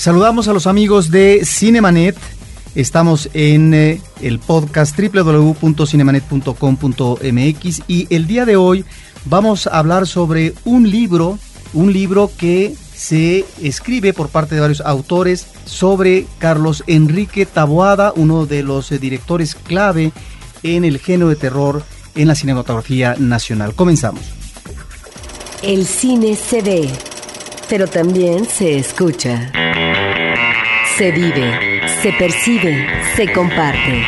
Saludamos a los amigos de Cinemanet. Estamos en eh, el podcast www.cinemanet.com.mx y el día de hoy vamos a hablar sobre un libro, un libro que se escribe por parte de varios autores sobre Carlos Enrique Taboada, uno de los eh, directores clave en el género de terror en la cinematografía nacional. Comenzamos. El cine se ve, pero también se escucha. Se vive, se percibe, se comparte.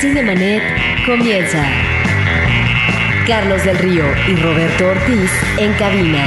Cinemanet comienza. Carlos del Río y Roberto Ortiz en cabina.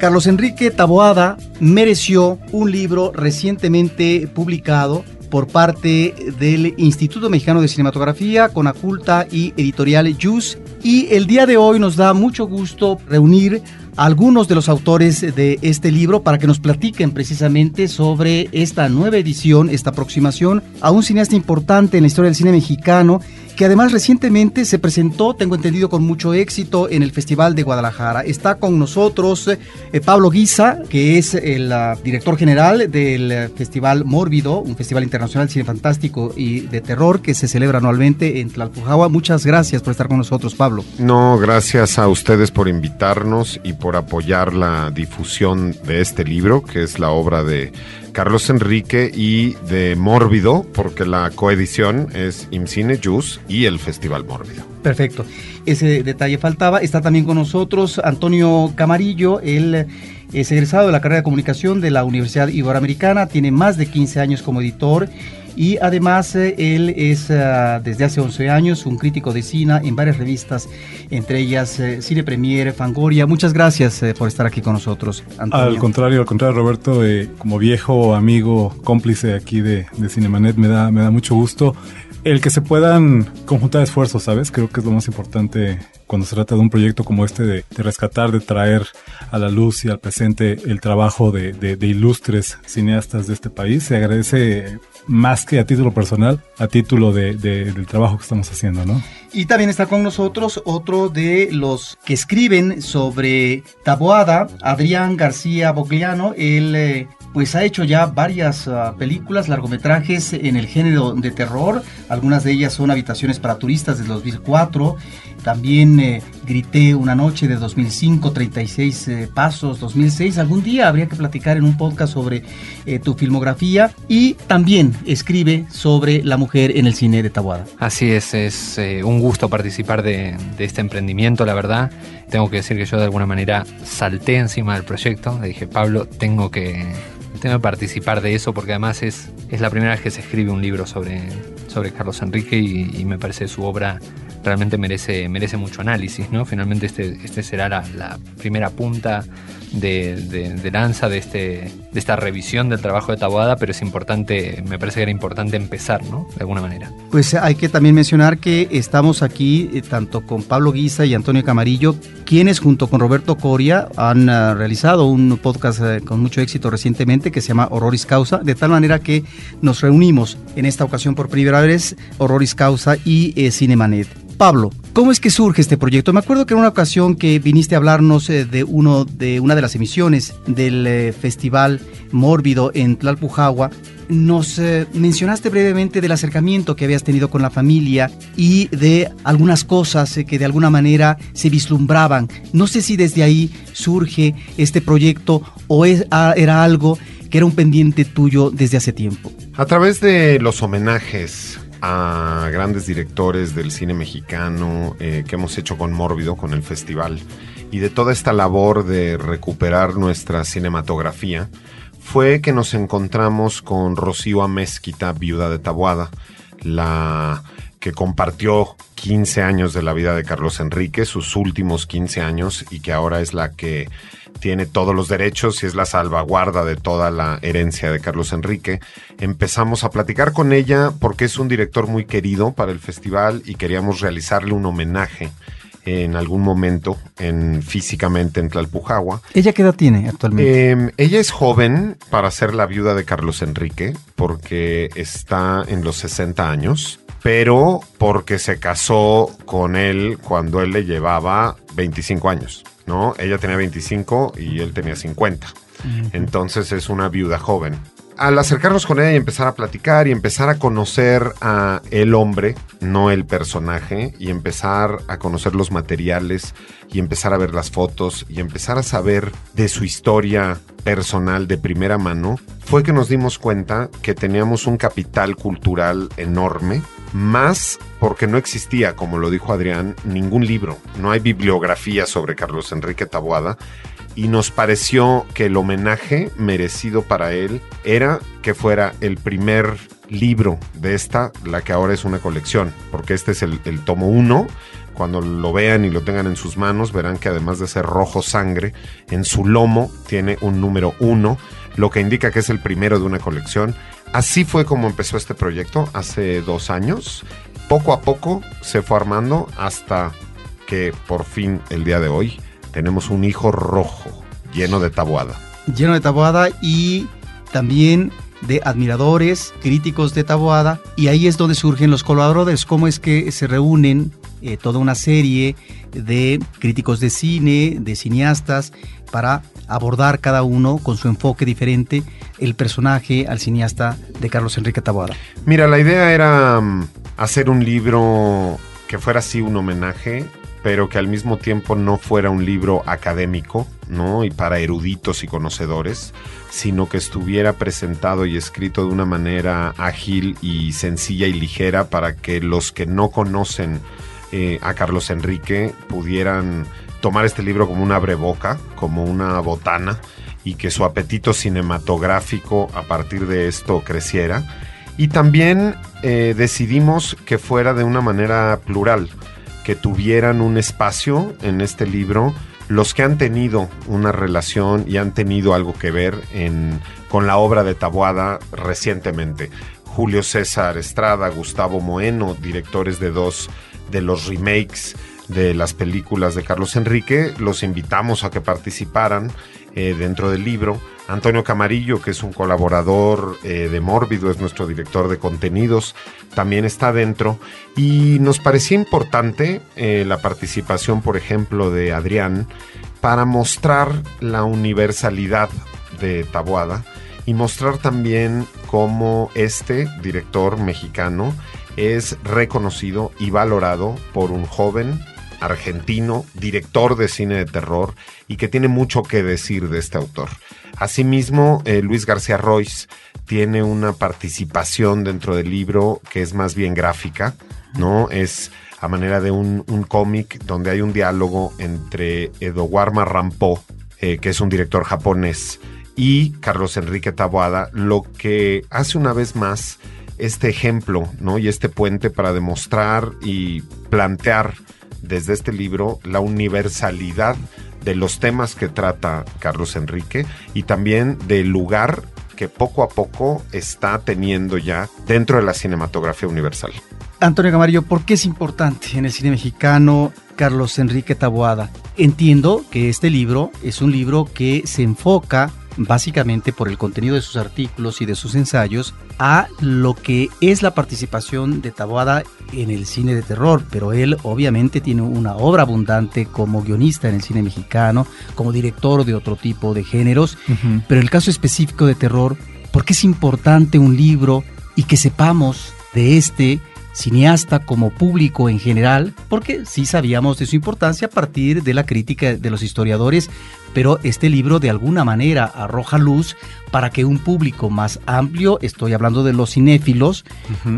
Carlos Enrique Taboada mereció un libro recientemente publicado por parte del Instituto Mexicano de Cinematografía, Conaculta y Editorial JUS. Y el día de hoy nos da mucho gusto reunir algunos de los autores de este libro para que nos platiquen precisamente sobre esta nueva edición, esta aproximación a un cineasta importante en la historia del cine mexicano que además recientemente se presentó, tengo entendido, con mucho éxito en el Festival de Guadalajara. Está con nosotros eh, Pablo Guisa, que es el uh, director general del Festival Mórbido, un festival internacional de cine fantástico y de terror que se celebra anualmente en Tlalpujahua. Muchas gracias por estar con nosotros, Pablo. No, gracias a ustedes por invitarnos y por apoyar la difusión de este libro, que es la obra de Carlos Enrique y de Mórbido, porque la coedición es IMCINE Jus y el Festival Mórbido. Perfecto. Ese detalle faltaba. Está también con nosotros Antonio Camarillo, él es egresado de la carrera de comunicación de la Universidad Iberoamericana, tiene más de 15 años como editor y además eh, él es uh, desde hace 11 años un crítico de cine en varias revistas, entre ellas eh, Cine Premier, Fangoria. Muchas gracias eh, por estar aquí con nosotros. Antonio. Al contrario, al contrario, Roberto, como viejo amigo, cómplice aquí de, de Cinemanet, me da, me da mucho gusto el que se puedan conjuntar esfuerzos, ¿sabes? Creo que es lo más importante cuando se trata de un proyecto como este, de, rescatar, de traer a la luz y al presente el trabajo de, de, ilustres cineastas de este país. Se agradece más que a título personal, a título de, del trabajo que estamos haciendo, ¿no? Y también está con nosotros otro de los que escriben sobre Taboada, Adrián García Bogliano. Él eh, pues ha hecho ya varias uh, películas, largometrajes en el género de terror. Algunas de ellas son Habitaciones para Turistas de 2004. También eh, Grité una noche de 2005, 36 eh, pasos, 2006. Algún día habría que platicar en un podcast sobre eh, tu filmografía. Y también escribe sobre la mujer en el cine de Tabuada. Así es, es un gusto participar de, este emprendimiento, la verdad. Tengo que decir que yo de alguna manera salté encima del proyecto. Le dije, Pablo, tengo que, tengo que participar de eso porque además es, es la primera vez que se escribe un libro sobre, sobre Carlos Enrique y me parece su obra realmente merece, merece mucho análisis, ¿no? Finalmente este, este será la, la primera punta de, de, de, lanza de, este, de esta revisión del trabajo de Taboada, pero es importante, me parece que era importante empezar, ¿no? De alguna manera. Pues hay que también mencionar que estamos aquí eh, tanto con Pablo Guisa y Antonio Camarillo, quienes junto con Roberto Coria han uh, realizado un podcast uh, con mucho éxito recientemente que se llama Horroris Causa, de tal manera que nos reunimos en esta ocasión por primera vez Horroris Causa y eh, Cinemanet. Pablo, ¿cómo es que surge este proyecto? Me acuerdo que en una ocasión que viniste a hablarnos eh, de, uno, de una de las emisiones del eh, Festival Mórbido en Tlalpujahua, nos eh, mencionaste brevemente del acercamiento que habías tenido con la familia y de algunas cosas que de alguna manera se vislumbraban. No sé si desde ahí surge este proyecto o ah, era algo que era un pendiente tuyo desde hace tiempo. A través de los homenajes a grandes directores del cine mexicano eh, que hemos hecho con Mórbido, con el festival, y de toda esta labor de recuperar nuestra cinematografía, fue que nos encontramos con Rocío Amezquita, viuda de Tabuada, la que compartió 15 años de la vida de Carlos Enrique, sus últimos 15 años, y que ahora es la que tiene todos los derechos y es la salvaguarda de toda la herencia de Carlos Enrique. Empezamos a platicar con ella porque es un director muy querido para el festival y queríamos realizarle un homenaje en algún momento en físicamente en Tlalpujagua. ¿Ella qué edad tiene actualmente? Eh, ella es joven para ser la viuda de Carlos Enrique porque está en los 60 años pero porque se casó con él cuando él le llevaba 25 años, ¿no? Ella tenía 25 y él tenía 50. Entonces es una viuda joven al acercarnos con ella y empezar a platicar y empezar a conocer a el hombre, no el personaje, y empezar a conocer los materiales y empezar a ver las fotos y empezar a saber de su historia personal de primera mano, fue que nos dimos cuenta que teníamos un capital cultural enorme, más porque no existía, como lo dijo Adrián, ningún libro, no hay bibliografía sobre Carlos Enrique Taboada. Y nos pareció que el homenaje merecido para él era que fuera el primer libro de esta, la que ahora es una colección, porque este es el, tomo 1. Cuando lo vean y lo tengan en sus manos, verán que además de ser rojo sangre, en su lomo tiene un número 1, lo que indica que es el primero de una colección. Así fue como empezó este proyecto hace dos años. Poco a poco se fue armando hasta que por fin el día de hoy tenemos un hijo rojo, lleno de tabuada. Lleno de tabuada y también de admiradores, críticos de tabuada, y ahí es donde surgen los colaboradores, cómo es que se reúnen eh, toda una serie de críticos de cine, de cineastas, para abordar cada uno con su enfoque diferente el personaje al cineasta de Carlos Enrique Taboada. Mira, la idea era mm, hacer un libro que fuera así un homenaje pero que al mismo tiempo no fuera un libro académico, ¿no? Y para eruditos y conocedores, sino que estuviera presentado y escrito de una manera ágil y sencilla y ligera para que los que no conocen eh, a Carlos Enrique pudieran tomar este libro como una breboca, como una botana, y que su apetito cinematográfico a partir de esto creciera. Y también eh, decidimos que fuera de una manera plural que tuvieran un espacio en este libro los que han tenido una relación y han tenido algo que ver con la obra de Taboada recientemente. Julio César Estrada, Gustavo Moeno, directores de dos de los remakes de las películas de Carlos Enrique, los invitamos a que participaran eh, dentro del libro. Antonio Camarillo, que es un colaborador eh, de Mórbido, es nuestro director de contenidos, también está dentro. Y nos parecía importante eh, la participación, por ejemplo, de Adrián para mostrar la universalidad de Taboada y mostrar también cómo este director mexicano es reconocido y valorado por un joven argentino, director de cine de terror y que tiene mucho que decir de este autor. Asimismo, eh, Luis García Royce tiene una participación dentro del libro que es más bien gráfica, ¿no? Es a manera de un, cómic donde hay un diálogo entre Edowarma Rampo, eh, que es un director japonés, y Carlos Enrique Taboada, lo que hace una vez más este ejemplo, ¿no? Y este puente para demostrar y plantear desde este libro la universalidad de los temas que trata Carlos Enrique y también del lugar que poco a poco está teniendo ya dentro de la cinematografía universal. Antonio Camarillo, ¿por qué es importante en el cine mexicano Carlos Enrique Taboada? Entiendo que este libro es un libro que se enfoca básicamente por el contenido de sus artículos y de sus ensayos, a lo que es la participación de Taboada en el cine de terror, pero él obviamente tiene una obra abundante como guionista en el cine mexicano, como director de otro tipo de géneros, pero el caso específico de terror, ¿por qué es importante un libro y que sepamos de este cineasta como público en general, porque sí sabíamos de su importancia a partir de la crítica de los historiadores, pero este libro de alguna manera arroja luz para que un público más amplio, estoy hablando de los cinéfilos,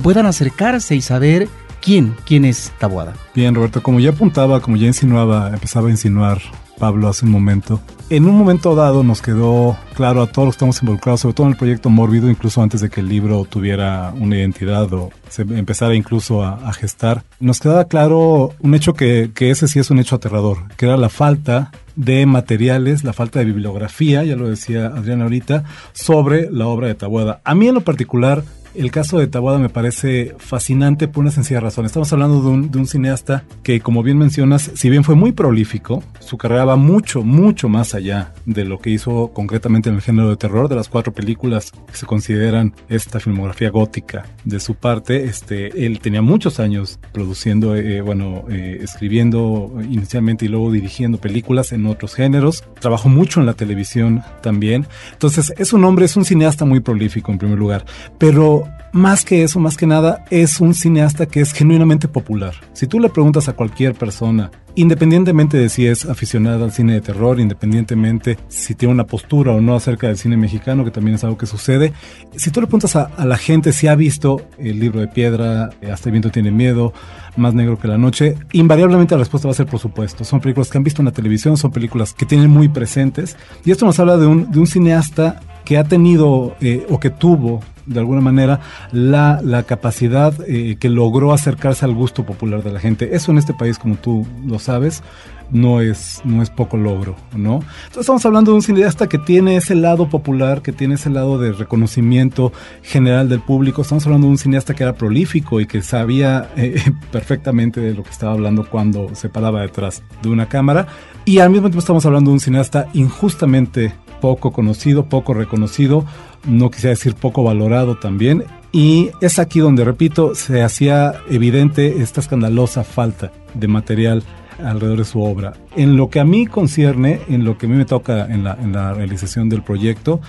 puedan acercarse y saber quién, quién es Tabuada. Bien, Roberto, como ya apuntaba, como ya insinuaba, empezaba a insinuar Pablo hace un momento. En un momento dado nos quedó claro a todos los que estamos involucrados, sobre todo en el proyecto Mórbido, incluso antes de que el libro tuviera una identidad o se empezara incluso a, gestar, nos quedaba claro un hecho que, que ese sí es un hecho aterrador, que era la falta de materiales, la falta de bibliografía, ya lo decía Adriana ahorita, sobre la obra de Tabuada. A mí en lo particular El caso de Tabuada me parece fascinante por una sencilla razón. Estamos hablando de un, de un cineasta que, como bien mencionas, si bien fue muy prolífico, su carrera va mucho, mucho más allá de lo que hizo concretamente en el género de terror, de las cuatro películas que se consideran esta filmografía gótica de su parte. Este, él tenía muchos años produciendo, eh, bueno, eh, escribiendo inicialmente y luego dirigiendo películas en otros géneros. Trabajó mucho en la televisión también. Entonces, es un hombre, es un cineasta muy prolífico en primer lugar. Pero más que eso, más que nada, es un cineasta que es genuinamente popular. Si tú le preguntas a cualquier persona, independientemente de si es aficionada al cine de terror, independientemente si tiene una postura o no acerca del cine mexicano, que también es algo que sucede, si tú le preguntas a, la gente si ha visto el libro de piedra, eh, Hasta el viento tiene miedo, Más negro que la noche, invariablemente la respuesta va a ser por supuesto. Son películas que han visto en la televisión, son películas que tienen muy presentes, y esto nos habla de un, cineasta que ha tenido eh, o que tuvo de alguna manera la, la capacidad eh, que logró acercarse al gusto popular de la gente. Eso en este país, como tú lo sabes, no es, no es poco logro, ¿no? Entonces estamos hablando de un cineasta que tiene ese lado popular, que tiene ese lado de reconocimiento general del público. Estamos hablando de un cineasta que era prolífico y que sabía eh, perfectamente de lo que estaba hablando cuando se paraba detrás de una cámara. Y al mismo tiempo estamos hablando de un cineasta injustamente poco conocido, poco reconocido, no quisiera decir poco valorado también. Y es aquí donde, repito, se hacía evidente esta escandalosa falta de material alrededor de su obra. En lo que a mí concierne, en lo que a mí me toca en la, en la realización del proyecto,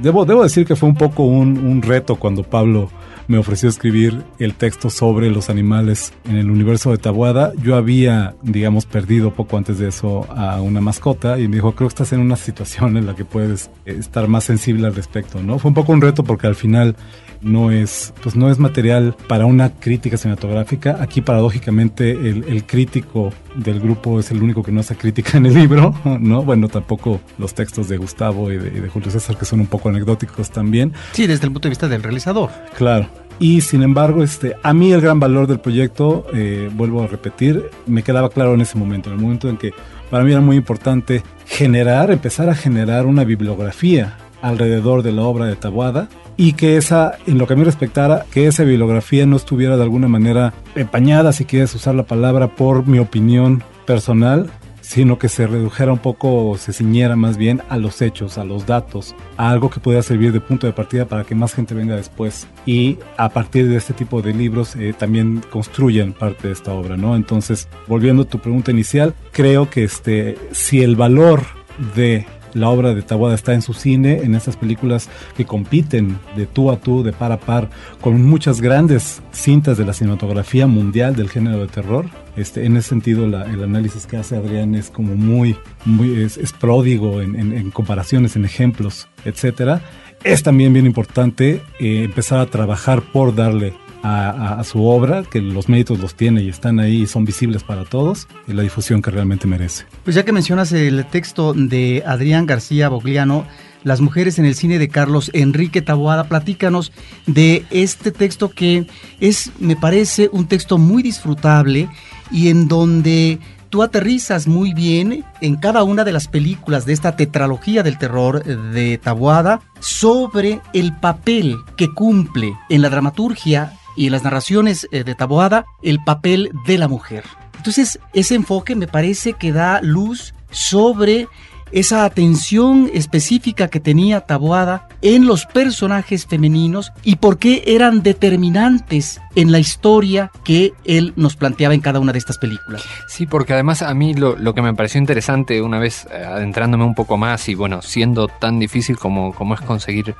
debo, debo decir que fue un poco un, un reto cuando Pablo me ofreció escribir el texto sobre los animales en el universo de Tabuada. Yo había, digamos, perdido poco antes de eso a una mascota y me dijo, creo que estás en una situación en la que puedes estar más sensible al respecto, ¿no? Fue un poco un reto porque al final no es, pues no es material para una crítica cinematográfica. Aquí paradójicamente el, el, crítico del grupo es el único que no hace crítica en el libro, ¿no? Bueno, tampoco los textos de Gustavo y de, y de Julio César que son un poco anecdóticos también. Sí, desde el punto de vista del realizador. Claro. Y sin embargo, este, a mí el gran valor del proyecto, eh, vuelvo a repetir, me quedaba claro en ese momento, en el momento en que para mí era muy importante generar, empezar a generar una bibliografía alrededor de la obra de Tabuada y que esa, en lo que a mí respectara, que esa bibliografía no estuviera de alguna manera empañada, si quieres usar la palabra, por mi opinión personal, sino que se redujera un poco, o se ciñera más bien a los hechos, a los datos, a algo que pueda servir de punto de partida para que más gente venga después y a partir de este tipo de libros eh, también construyan parte de esta obra, ¿no? Entonces, volviendo a tu pregunta inicial, creo que este, si el valor de la obra de Tawada está en su cine, en esas películas que compiten de tú a tú, de par a par, con muchas grandes cintas de la cinematografía mundial del género de terror. Este, en ese sentido, la, el análisis que hace Adrián es como muy, muy es, pródigo en, comparaciones, en ejemplos, etcétera. Es también bien importante eh, empezar a trabajar por darle a, su obra, que los méritos los tiene y están ahí y son visibles para todos, y la difusión que realmente merece. Pues ya que mencionas el texto de Adrián García Bogliano, Las mujeres en el cine de Carlos Enrique Taboada, platícanos de este texto que es, me parece, un texto muy disfrutable y en donde tú aterrizas muy bien en cada una de las películas de esta tetralogía del terror de Taboada sobre el papel que cumple en la dramaturgia y las narraciones eh, de Taboada el papel de la mujer. Entonces, ese enfoque me parece que da luz sobre esa atención específica que tenía Taboada en los personajes femeninos y por qué eran determinantes en la historia que él nos planteaba en cada una de estas películas. Sí, porque además a mí lo, lo que me pareció interesante una vez eh, adentrándome un poco más y bueno, siendo tan difícil como, como es conseguir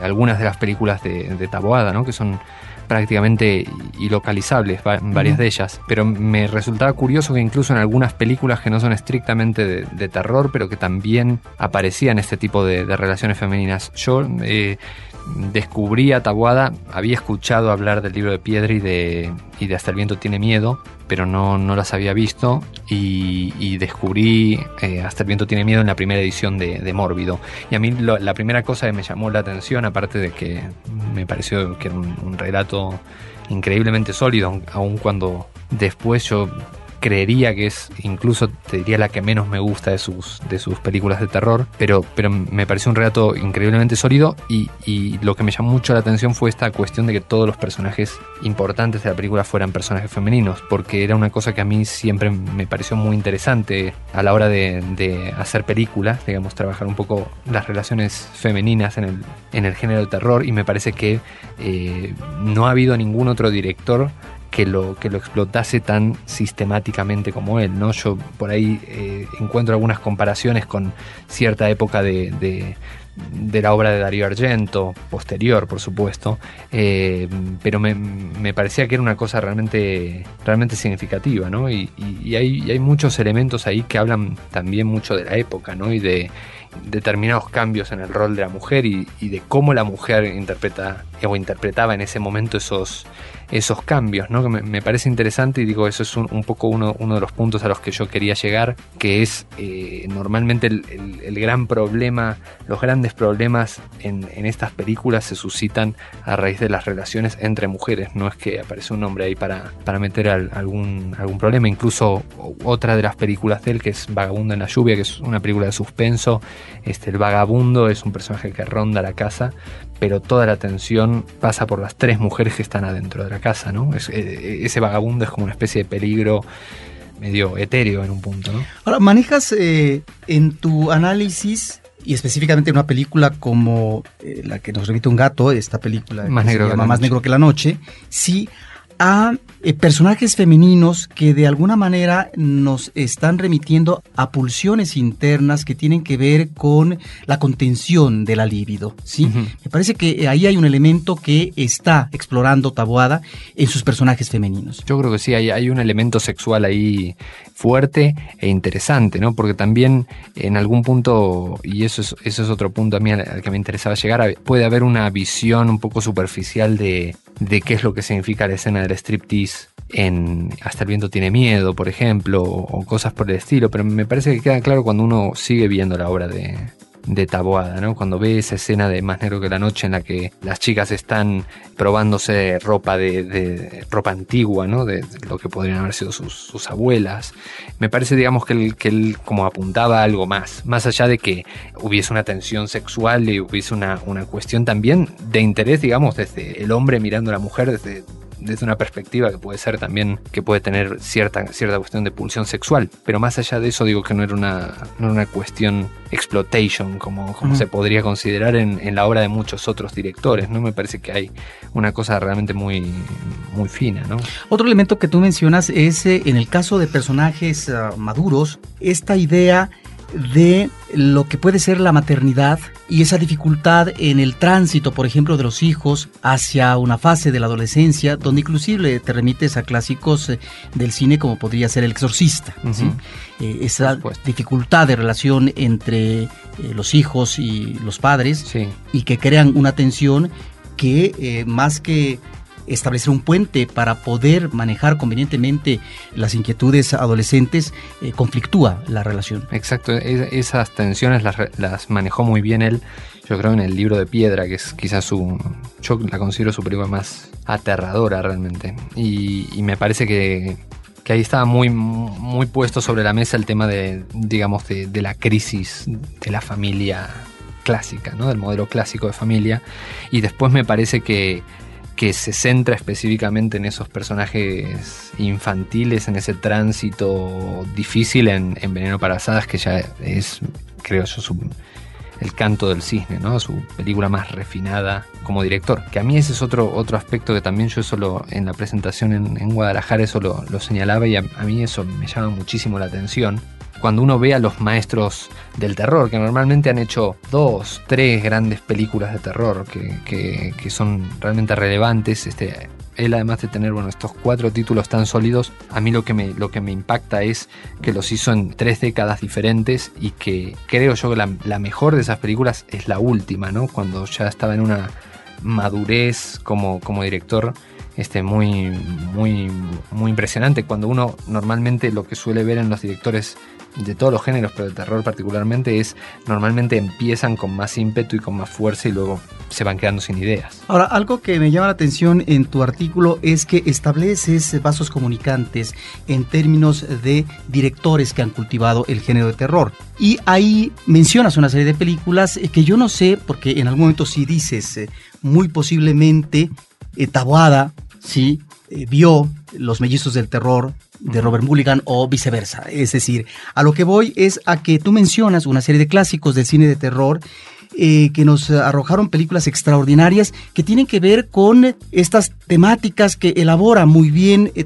algunas de las películas de, de Taboada, ¿no? que son prácticamente ilocalizables, varias de ellas. Pero me resultaba curioso que incluso en algunas películas que no son estrictamente de, de terror, pero que también aparecían este tipo de, de relaciones femeninas. Yo eh, descubrí a Tabuada, había escuchado hablar del libro de piedra y de, y de Hasta el viento tiene miedo, pero no, no las había visto y, y descubrí eh, Hasta el viento tiene miedo en la primera edición de, de Mórbido. Y a mí lo, la primera cosa que me llamó la atención, aparte de que me pareció que era un, un relato increíblemente sólido, aun cuando después yo creería que es incluso te diría la que menos me gusta de sus, de sus películas de terror, pero, pero me pareció un relato increíblemente sólido y, y lo que me llamó mucho la atención fue esta cuestión de que todos los personajes importantes de la película fueran personajes femeninos, porque era una cosa que a mí siempre me pareció muy interesante a la hora de, de hacer películas, digamos, trabajar un poco las relaciones femeninas en el, en el género de terror y me parece que eh, no ha habido ningún otro director que lo, que lo explotase tan sistemáticamente como él, ¿no? Yo por ahí eh, encuentro algunas comparaciones con cierta época de, de, la obra de Darío Argento, posterior, por supuesto, eh, pero me, me, parecía que era una cosa realmente, realmente significativa, ¿no? Y, y, hay, hay muchos elementos ahí que hablan también mucho de la época, ¿no? Y de determinados cambios en el rol de la mujer y, y, de cómo la mujer interpreta o interpretaba en ese momento esos, esos cambios, ¿no? Que me, parece interesante y digo, eso es un, un, poco uno, de los puntos a los que yo quería llegar, que es eh, normalmente el, gran problema, los grandes problemas en, estas películas se suscitan a raíz de las relaciones entre mujeres, no es que aparece un hombre ahí para, meter al, algún, algún problema, incluso otra de las películas de él, que es Vagabundo en la lluvia, que es una película de suspenso, este, el vagabundo es un personaje que ronda la casa, pero toda la atención pasa por las tres mujeres que están adentro de la casa, ¿no? Es, eh, ese vagabundo es como una especie de peligro medio etéreo en un punto, ¿no? Ahora, manejas eh, en tu análisis y específicamente en una película como eh, la que nos remite un gato, esta película más, negro, se llama más negro que la noche, sí a eh, personajes femeninos que de alguna manera nos están remitiendo a pulsiones internas que tienen que ver con la contención de la libido. ¿sí? Uh -huh. Me parece que ahí hay un elemento que está explorando Taboada en sus personajes femeninos. Yo creo que sí, hay, hay un elemento sexual ahí fuerte e interesante, ¿no? Porque también en algún punto, y eso es, eso es otro punto a mí al que me interesaba llegar, puede haber una visión un poco superficial de, de qué es lo que significa la escena del striptease en Hasta el viento tiene miedo, por ejemplo, o, cosas por el estilo, pero me parece que queda claro cuando uno sigue viendo la obra de, Taboada, ¿no? Cuando ve esa escena de Más Negro que la Noche en la que las chicas están probándose ropa de, ropa antigua, ¿no? De, lo que podrían haber sido sus, abuelas. Me parece, digamos, que él, que él como apuntaba a algo más, más allá de que hubiese una tensión sexual y hubiese una, una cuestión también de interés, digamos, desde el hombre mirando a la mujer, desde desde una perspectiva que puede ser también, que puede tener cierta, cierta cuestión de pulsión sexual. Pero más allá de eso, digo que no era una, no era una cuestión exploitation, como, como uh -huh. se podría considerar en, en, la obra de muchos otros directores. ¿no? Me parece que hay una cosa realmente muy, muy fina. ¿no? Otro elemento que tú mencionas es, eh, en el caso de personajes uh, maduros, esta idea de lo que puede ser la maternidad y esa dificultad en el tránsito, por ejemplo, de los hijos hacia una fase de la adolescencia, donde inclusive te remites a clásicos eh, del cine como podría ser El Exorcista. Uh -huh. ¿sí? eh, esa dificultad de relación entre eh, los hijos y los padres sí. y que crean una tensión que eh, más que establecer un puente para poder manejar convenientemente las inquietudes adolescentes, eh, conflictúa la relación. Exacto, es, esas tensiones las, las, manejó muy bien él, yo creo en el libro de piedra, que es quizás su, yo la considero su película más aterradora realmente, y, y me parece que, que ahí estaba muy, muy puesto sobre la mesa el tema de, digamos, de, de la crisis de la familia clásica, ¿no? del modelo clásico de familia, y después me parece que que se centra específicamente en esos personajes infantiles, en ese tránsito difícil en, en Veneno para Asadas, que ya es, creo yo, su, el canto del cisne, ¿no? Su película más refinada como director. Que a mí ese es otro, otro aspecto que también yo eso lo, en la presentación en, en Guadalajara eso lo, lo señalaba y a, a, mí eso me llama muchísimo la atención cuando uno ve a los maestros del terror, que normalmente han hecho dos, tres grandes películas de terror que, que, que son realmente relevantes, este, él además de tener bueno, estos cuatro títulos tan sólidos, a mí lo que, me, lo que me impacta es que los hizo en tres décadas diferentes y que creo yo que la, la mejor de esas películas es la última, ¿no? Cuando ya estaba en una madurez como, como director este, muy, muy, muy impresionante. Cuando uno normalmente lo que suele ver en los directores de todos los géneros, pero el terror particularmente, es normalmente empiezan con más ímpetu y con más fuerza y luego se van quedando sin ideas. Ahora, algo que me llama la atención en tu artículo es que estableces vasos comunicantes en términos de directores que han cultivado el género de terror. Y ahí mencionas una serie de películas que yo no sé, porque en algún momento sí dices, eh, muy posiblemente eh, Taboada, sí, eh, vio Los Mellizos del Terror de Robert Mulligan o viceversa. Es decir, a lo que voy es a que tú mencionas una serie de clásicos del cine de terror eh, que nos arrojaron películas extraordinarias que tienen que ver con estas temáticas que elabora muy bien eh,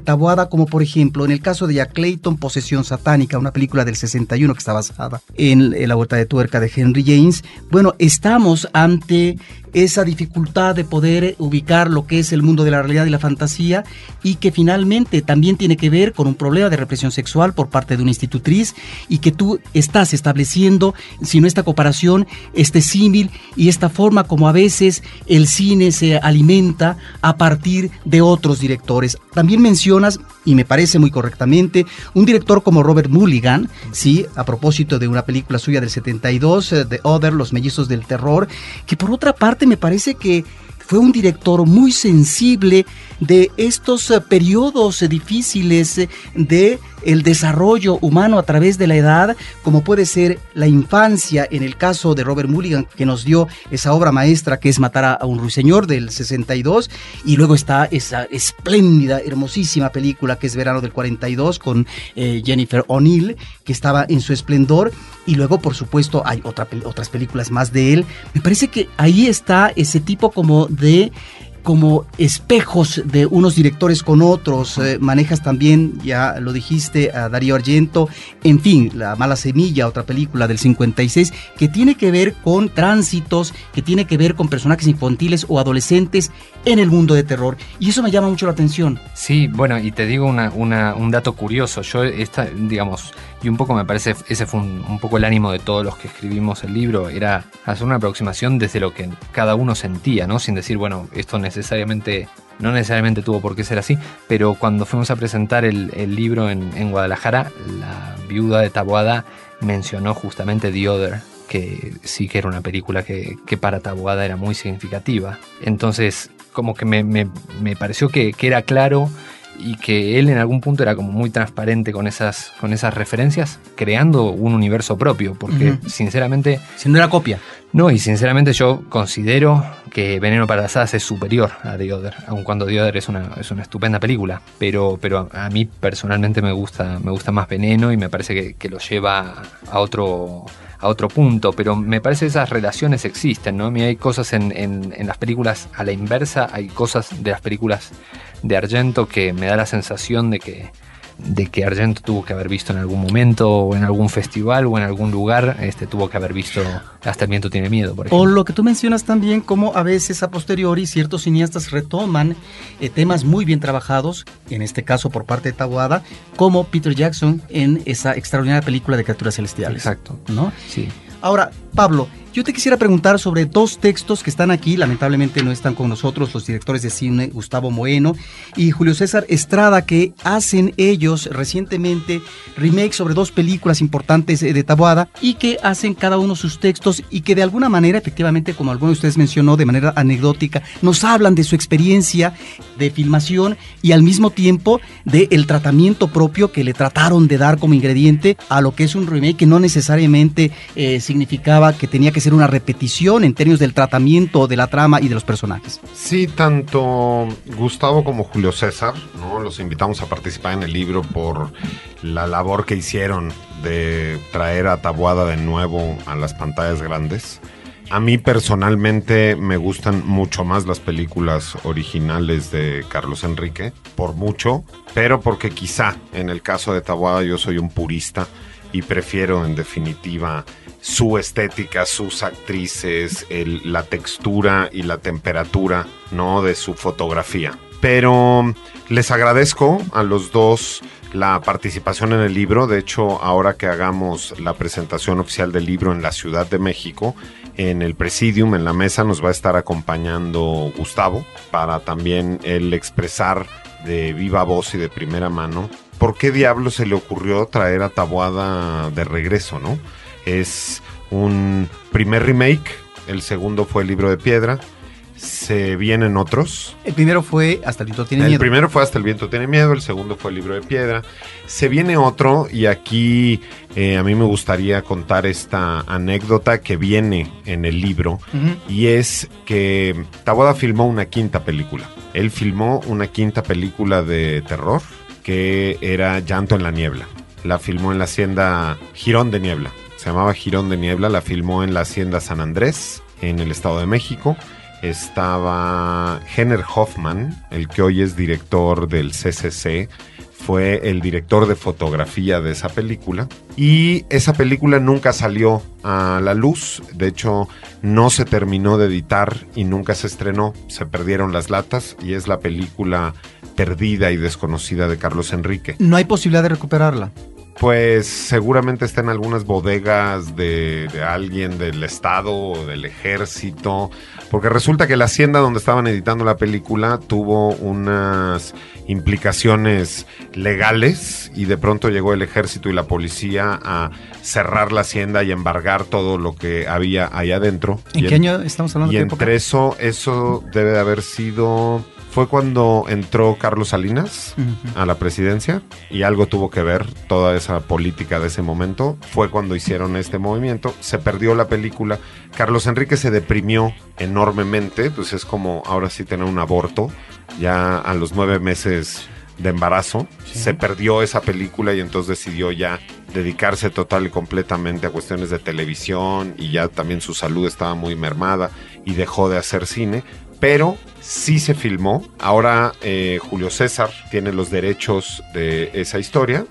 como por ejemplo en el caso de Jack Clayton, Posesión Satánica, una película del 61 que está basada en, en La Vuelta de Tuerca de Henry James. Bueno, estamos ante esa dificultad de poder ubicar lo que es el mundo de la realidad y la fantasía y que finalmente también tiene que ver con un problema de represión sexual por parte de una institutriz y que tú estás estableciendo, si no esta comparación, este símil y esta forma como a veces el cine se alimenta a partir de otros directores. También mencionas, y me parece muy correctamente, un director como Robert Mulligan, sí, a propósito de una película suya del 72, eh, The Other, Los Mellizos del Terror, que por otra parte me parece que fue un director muy sensible de estos eh, periodos eh, difíciles eh, de el desarrollo humano a través de la edad, como puede ser la infancia, en el caso de Robert Mulligan, que nos dio esa obra maestra que es Matar a un ruiseñor del 62, y luego está esa espléndida, hermosísima película que es Verano del 42 con Jennifer O'Neill, que estaba en su esplendor, y luego por supuesto hay otra, otras películas más de él. Me parece que ahí está ese tipo como de como espejos de unos directores con otros. Eh, manejas también, ya lo dijiste, a Darío Argento. En fin, La Mala Semilla, otra película del 56, que tiene que ver con tránsitos, que tiene que ver con personajes infantiles o adolescentes en el mundo de terror. Y eso me llama mucho la atención. Sí, bueno, y te digo una, un dato curioso. Yo, esta, digamos, y un poco me parece, ese fue un, poco el ánimo de todos los que escribimos el libro, era hacer una aproximación desde lo que cada uno sentía, ¿no? Sin decir, bueno, esto necesariamente, no necesariamente tuvo por qué ser así, pero cuando fuimos a presentar el, libro en, Guadalajara, la viuda de Taboada mencionó justamente The Other, que sí que era una película que, para Taboada era muy significativa. Entonces, como que me, me pareció que, que era claro y que él en algún punto era como muy transparente con esas, con esas referencias, creando un universo propio, porque sinceramente... Si no era copia. No, y sinceramente yo considero que Veneno para las Hadas es superior a The Other, aun cuando The Other es una, es una estupenda película, pero, pero a mí personalmente me gusta, me gusta más Veneno y me parece que, que lo lleva a otro a otro punto, pero me parece que esas relaciones existen, ¿no? hay cosas en, en, en, las películas a la inversa, hay cosas de las películas de Argento que me da la sensación de que, de que Argento tuvo que haber visto en algún momento o en algún festival o en algún lugar, este tuvo que haber visto Hasta el viento tiene miedo, por ejemplo. O lo que tú mencionas también, como a veces a posteriori ciertos cineastas retoman eh, temas muy bien trabajados, en este caso por parte de Taboada, como Peter Jackson en esa extraordinaria película de criaturas celestiales. Exacto. ¿No? Sí. Ahora, Pablo, yo te quisiera preguntar sobre dos textos que están aquí, lamentablemente no están con nosotros los directores de cine Gustavo Moeno y Julio César Estrada, que hacen ellos recientemente remakes sobre dos películas importantes de Taboada y que hacen cada uno sus textos y que de alguna manera, efectivamente, como alguno de ustedes mencionó de manera anecdótica, nos hablan de su experiencia de filmación y al mismo tiempo del tratamiento propio que le trataron de dar como ingrediente a lo que es un remake que no necesariamente eh, significaba que tenía que ser una repetición en términos del tratamiento de la trama y de los personajes. Sí, tanto Gustavo como Julio César. Los invitamos a participar en el libro por la labor que hicieron de traer a Tabuada de nuevo a las pantallas grandes. A mí personalmente me gustan mucho más las películas originales de Carlos Enrique, por mucho, pero porque quizá en el caso de Tabuada yo soy un purista y prefiero en definitiva su estética, sus actrices, la textura y la temperatura, ¿no? De su fotografía. Pero les agradezco a los dos la participación en el libro. De hecho, ahora que hagamos la presentación oficial del libro en la Ciudad de México, En el presidium, en la mesa, nos va a estar acompañando Gustavo para también el expresar de viva voz y de primera mano por qué diablo se le ocurrió traer a Tabuada de regreso, ¿no? Es un primer remake, el segundo fue el libro de piedra, se vienen otros. El primero fue Hasta el viento tiene el miedo. primero fue Hasta el viento tiene miedo, el segundo fue el libro de piedra. Se viene otro y aquí eh, a mí me gustaría contar esta anécdota que viene en el libro y es que Taboada filmó una quinta película. Él filmó una quinta película de terror que era Llanto en la Niebla. La filmó en la hacienda Girón de Niebla. Se llamaba Girón de Niebla, la filmó en la hacienda San Andrés, en el Estado de México. Estaba Henner Hoffman, el que hoy es director del CCC, fue el director de fotografía de esa película. Y esa película nunca salió a la luz. De hecho, no se terminó de editar y nunca se estrenó. Se perdieron las latas y es la película perdida y desconocida de Carlos Enrique. No hay posibilidad de recuperarla. Pues seguramente está en algunas bodegas de, de alguien del Estado o del ejército, porque resulta que la hacienda donde estaban editando la película tuvo unas implicaciones legales y de pronto llegó el ejército y la policía a cerrar la hacienda y embargar todo lo que había ahí adentro. ¿En Y qué año estamos hablando? y entre eso, eso debe de haber sido... Fue cuando entró Carlos Salinas a la presidencia y algo tuvo que ver toda esa política de ese momento. Fue cuando hicieron este movimiento, se perdió la película. Carlos Enrique se deprimió enormemente, pues es como ahora sí tener un aborto, ya a los nueve meses de embarazo. Se perdió esa película y entonces decidió ya dedicarse total y completamente a cuestiones de televisión y ya también su salud estaba muy mermada y dejó de hacer cine. Pero sí se filmó. Ahora eh, Julio César tiene los derechos de esa historia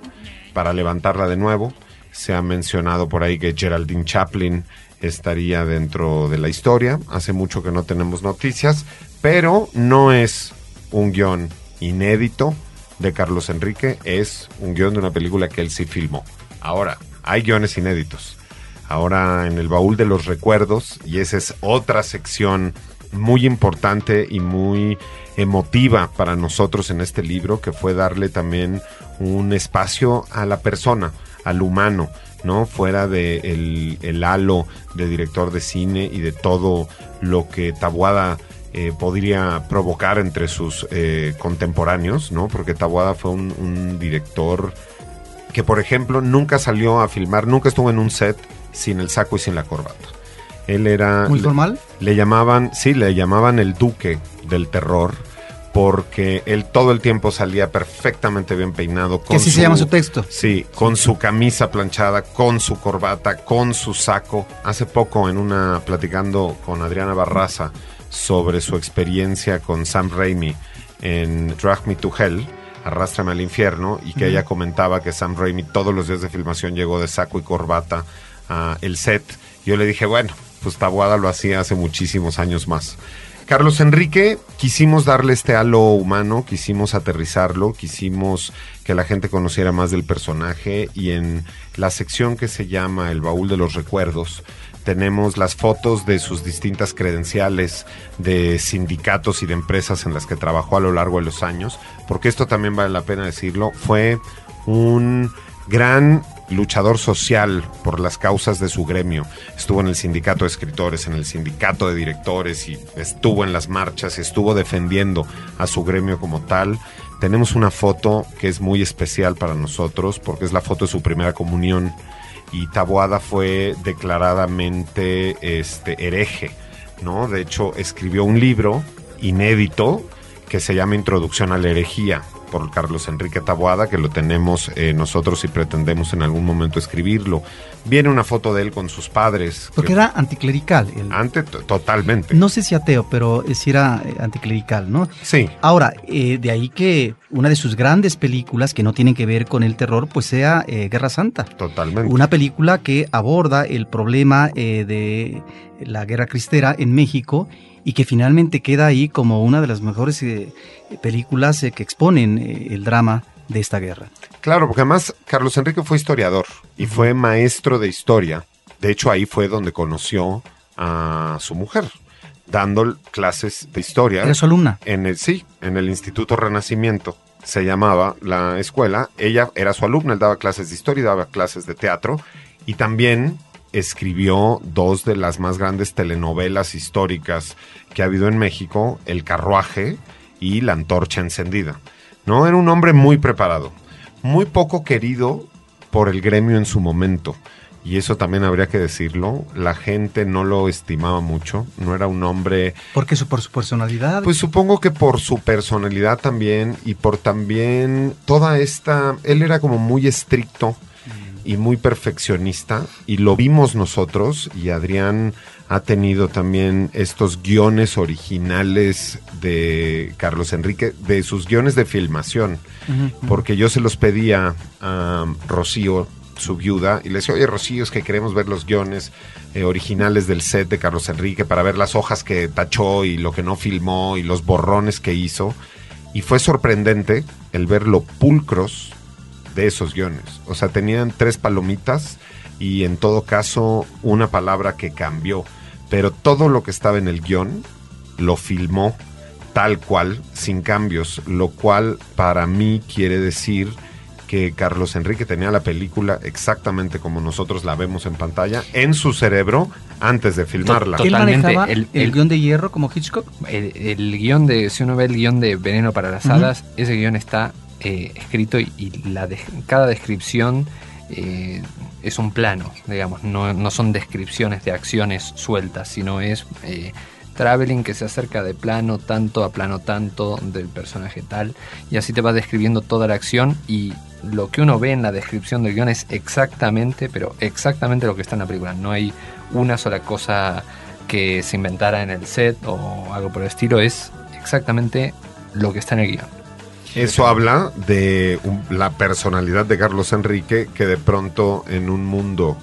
para levantarla de nuevo. Se ha mencionado por ahí que Geraldine Chaplin estaría dentro de la historia. Hace mucho que no tenemos noticias, pero no es un guion inédito de Carlos Enrique, es un guion de una película que él sí filmó. Ahora, hay guiones inéditos. Ahora en el baúl de los recuerdos, y esa es otra sección muy importante y muy emotiva para nosotros en este libro, que fue darle también un espacio a la persona, al humano, ¿no? Fuera de el, el halo de director de cine y de todo lo que Tabuada eh, podría provocar entre sus eh, contemporáneos, ¿no? Porque Tabuada fue un, un director que, por ejemplo, nunca salió a filmar, nunca estuvo en un set sin el saco y sin la corbata. Él era... ¿Muy formal? Le llamaban, sí, le llamaban el duque del terror porque él todo el tiempo salía perfectamente bien peinado. Que así se llama su texto. Sí, con su camisa planchada, con su corbata, con su saco. Hace poco en una platicando con Adriana Barraza sobre su experiencia con Sam Raimi en Drag Me to Hell, Arrástrame al infierno, y que ella comentaba que Sam Raimi todos los días de filmación llegó de saco y corbata a el set. Yo le dije, bueno, pues Tabuada lo hacía hace muchísimos años más. Carlos Enrique, quisimos darle este halo humano, quisimos aterrizarlo, quisimos que la gente conociera más del personaje y en la sección que se llama El Baúl de los Recuerdos tenemos las fotos de sus distintas credenciales de sindicatos y de empresas en las que trabajó a lo largo de los años, porque esto también vale la pena decirlo, fue un gran luchador social por las causas de su gremio. Estuvo en el sindicato de escritores, en el sindicato de directores y estuvo en las marchas estuvo defendiendo a su gremio como tal. Tenemos una foto que es muy especial para nosotros porque es la foto de su primera comunión y Taboada fue declaradamente este hereje, ¿no? De hecho, escribió un libro inédito que se llama Introducción a la herejía por Carlos Enrique Taboada, que lo tenemos eh, nosotros y pretendemos en algún momento escribirlo. Viene una foto de él con sus padres. Porque que- era anticlerical. el- Ante, totalmente. no sé si ateo, pero eh, sí era eh, anticlerical, ¿no? Sí, Ahora, eh, de ahí que una de sus grandes películas que no tienen que ver con el terror, pues sea eh, Guerra Santa. totalmente. Una película que aborda el problema de la guerra cristera en México y que finalmente queda ahí como una de las mejores eh, películas eh, que exponen eh, el drama de esta guerra. Claro, porque además Carlos Enrique fue historiador y fue maestro de historia. De hecho, ahí fue donde conoció a su mujer, dando clases de historia. ¿Era su alumna? En el, sí, en el Instituto Renacimiento se llamaba la escuela. Ella era su alumna, él daba clases de historia y daba clases de teatro. Y también escribió dos de las más grandes telenovelas históricas que ha habido en México, El carruaje y La antorcha encendida. ¿No? Era un hombre muy preparado, muy poco querido por el gremio en su momento. Y eso también habría que decirlo. La gente no lo estimaba mucho. No era un hombre. ¿Por qué? ¿Por su personalidad? Pues supongo que por su personalidad también y por también toda esta. Él era como muy estricto y muy perfeccionista y lo vimos nosotros y Adrián ha tenido también estos guiones originales de Carlos Enrique, de sus guiones de filmación, porque yo se los pedía a Rocío, su viuda, y le decía, oye Rocío, es que queremos ver los guiones eh, originales del set de Carlos Enrique para ver las hojas que tachó y lo que no filmó y los borrones que hizo. Y fue sorprendente el ver lo pulcros de esos guiones. O sea, tenían tres palomitas y en todo caso una palabra que cambió. Pero todo lo que estaba en el guion lo filmó tal cual, sin cambios, lo cual para mí quiere decir que Carlos Enrique tenía la película exactamente como nosotros la vemos en pantalla, en su cerebro, antes de filmarla. ¿Él manejaba el, guion de hierro como Hitchcock? El, guion de, si uno ve el guion de Veneno para las Hadas, ese guion está eh, escrito y, la de, cada descripción eh, es un plano, digamos, no, no, son descripciones de acciones sueltas, sino es eh, traveling que se acerca de plano tanto a plano tanto del personaje tal, y así te va describiendo toda la acción y lo que uno ve en la descripción del guion es exactamente, pero exactamente lo que está en la película. No hay una sola cosa que se inventara en el set o algo por el estilo, es exactamente lo que está en el guion. Eso habla de la personalidad de Carlos Enrique, que de pronto en un mundo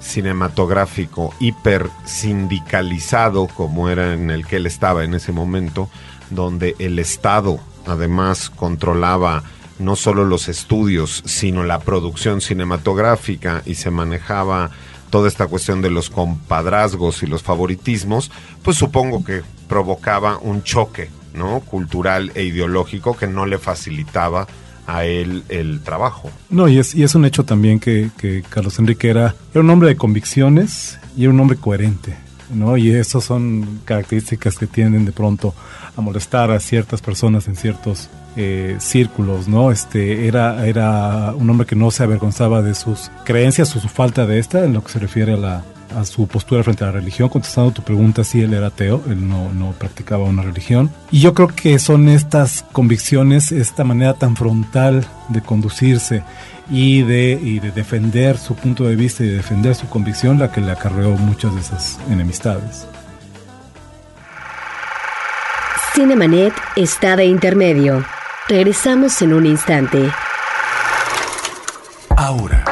cinematográfico hiper sindicalizado como era en el que él estaba en ese momento, donde el Estado además controlaba no solo los estudios, sino la producción cinematográfica y se manejaba toda esta cuestión de los compadrazgos y los favoritismos, pues supongo que provocaba un choque ¿no? cultural e ideológico que no le facilitaba a él el trabajo. No, y es, y es un hecho también que, que Carlos Enrique era, era un hombre de convicciones y era un hombre coherente. ¿no? Y esas son características que tienden de pronto a molestar a ciertas personas en ciertos eh, círculos, ¿no? Este era, era un hombre que no se avergonzaba de sus creencias o su falta de esta en lo que se refiere a la, a su postura frente a la religión. Contestando tu pregunta, sí, él era ateo, él no, no practicaba una religión. Y yo creo que son estas convicciones, esta manera tan frontal de conducirse y de, y de defender su punto de vista y de defender su convicción la que le acarreó muchas de esas enemistades. Cinemanet está de intermedio. Regresamos en un instante. Ahora,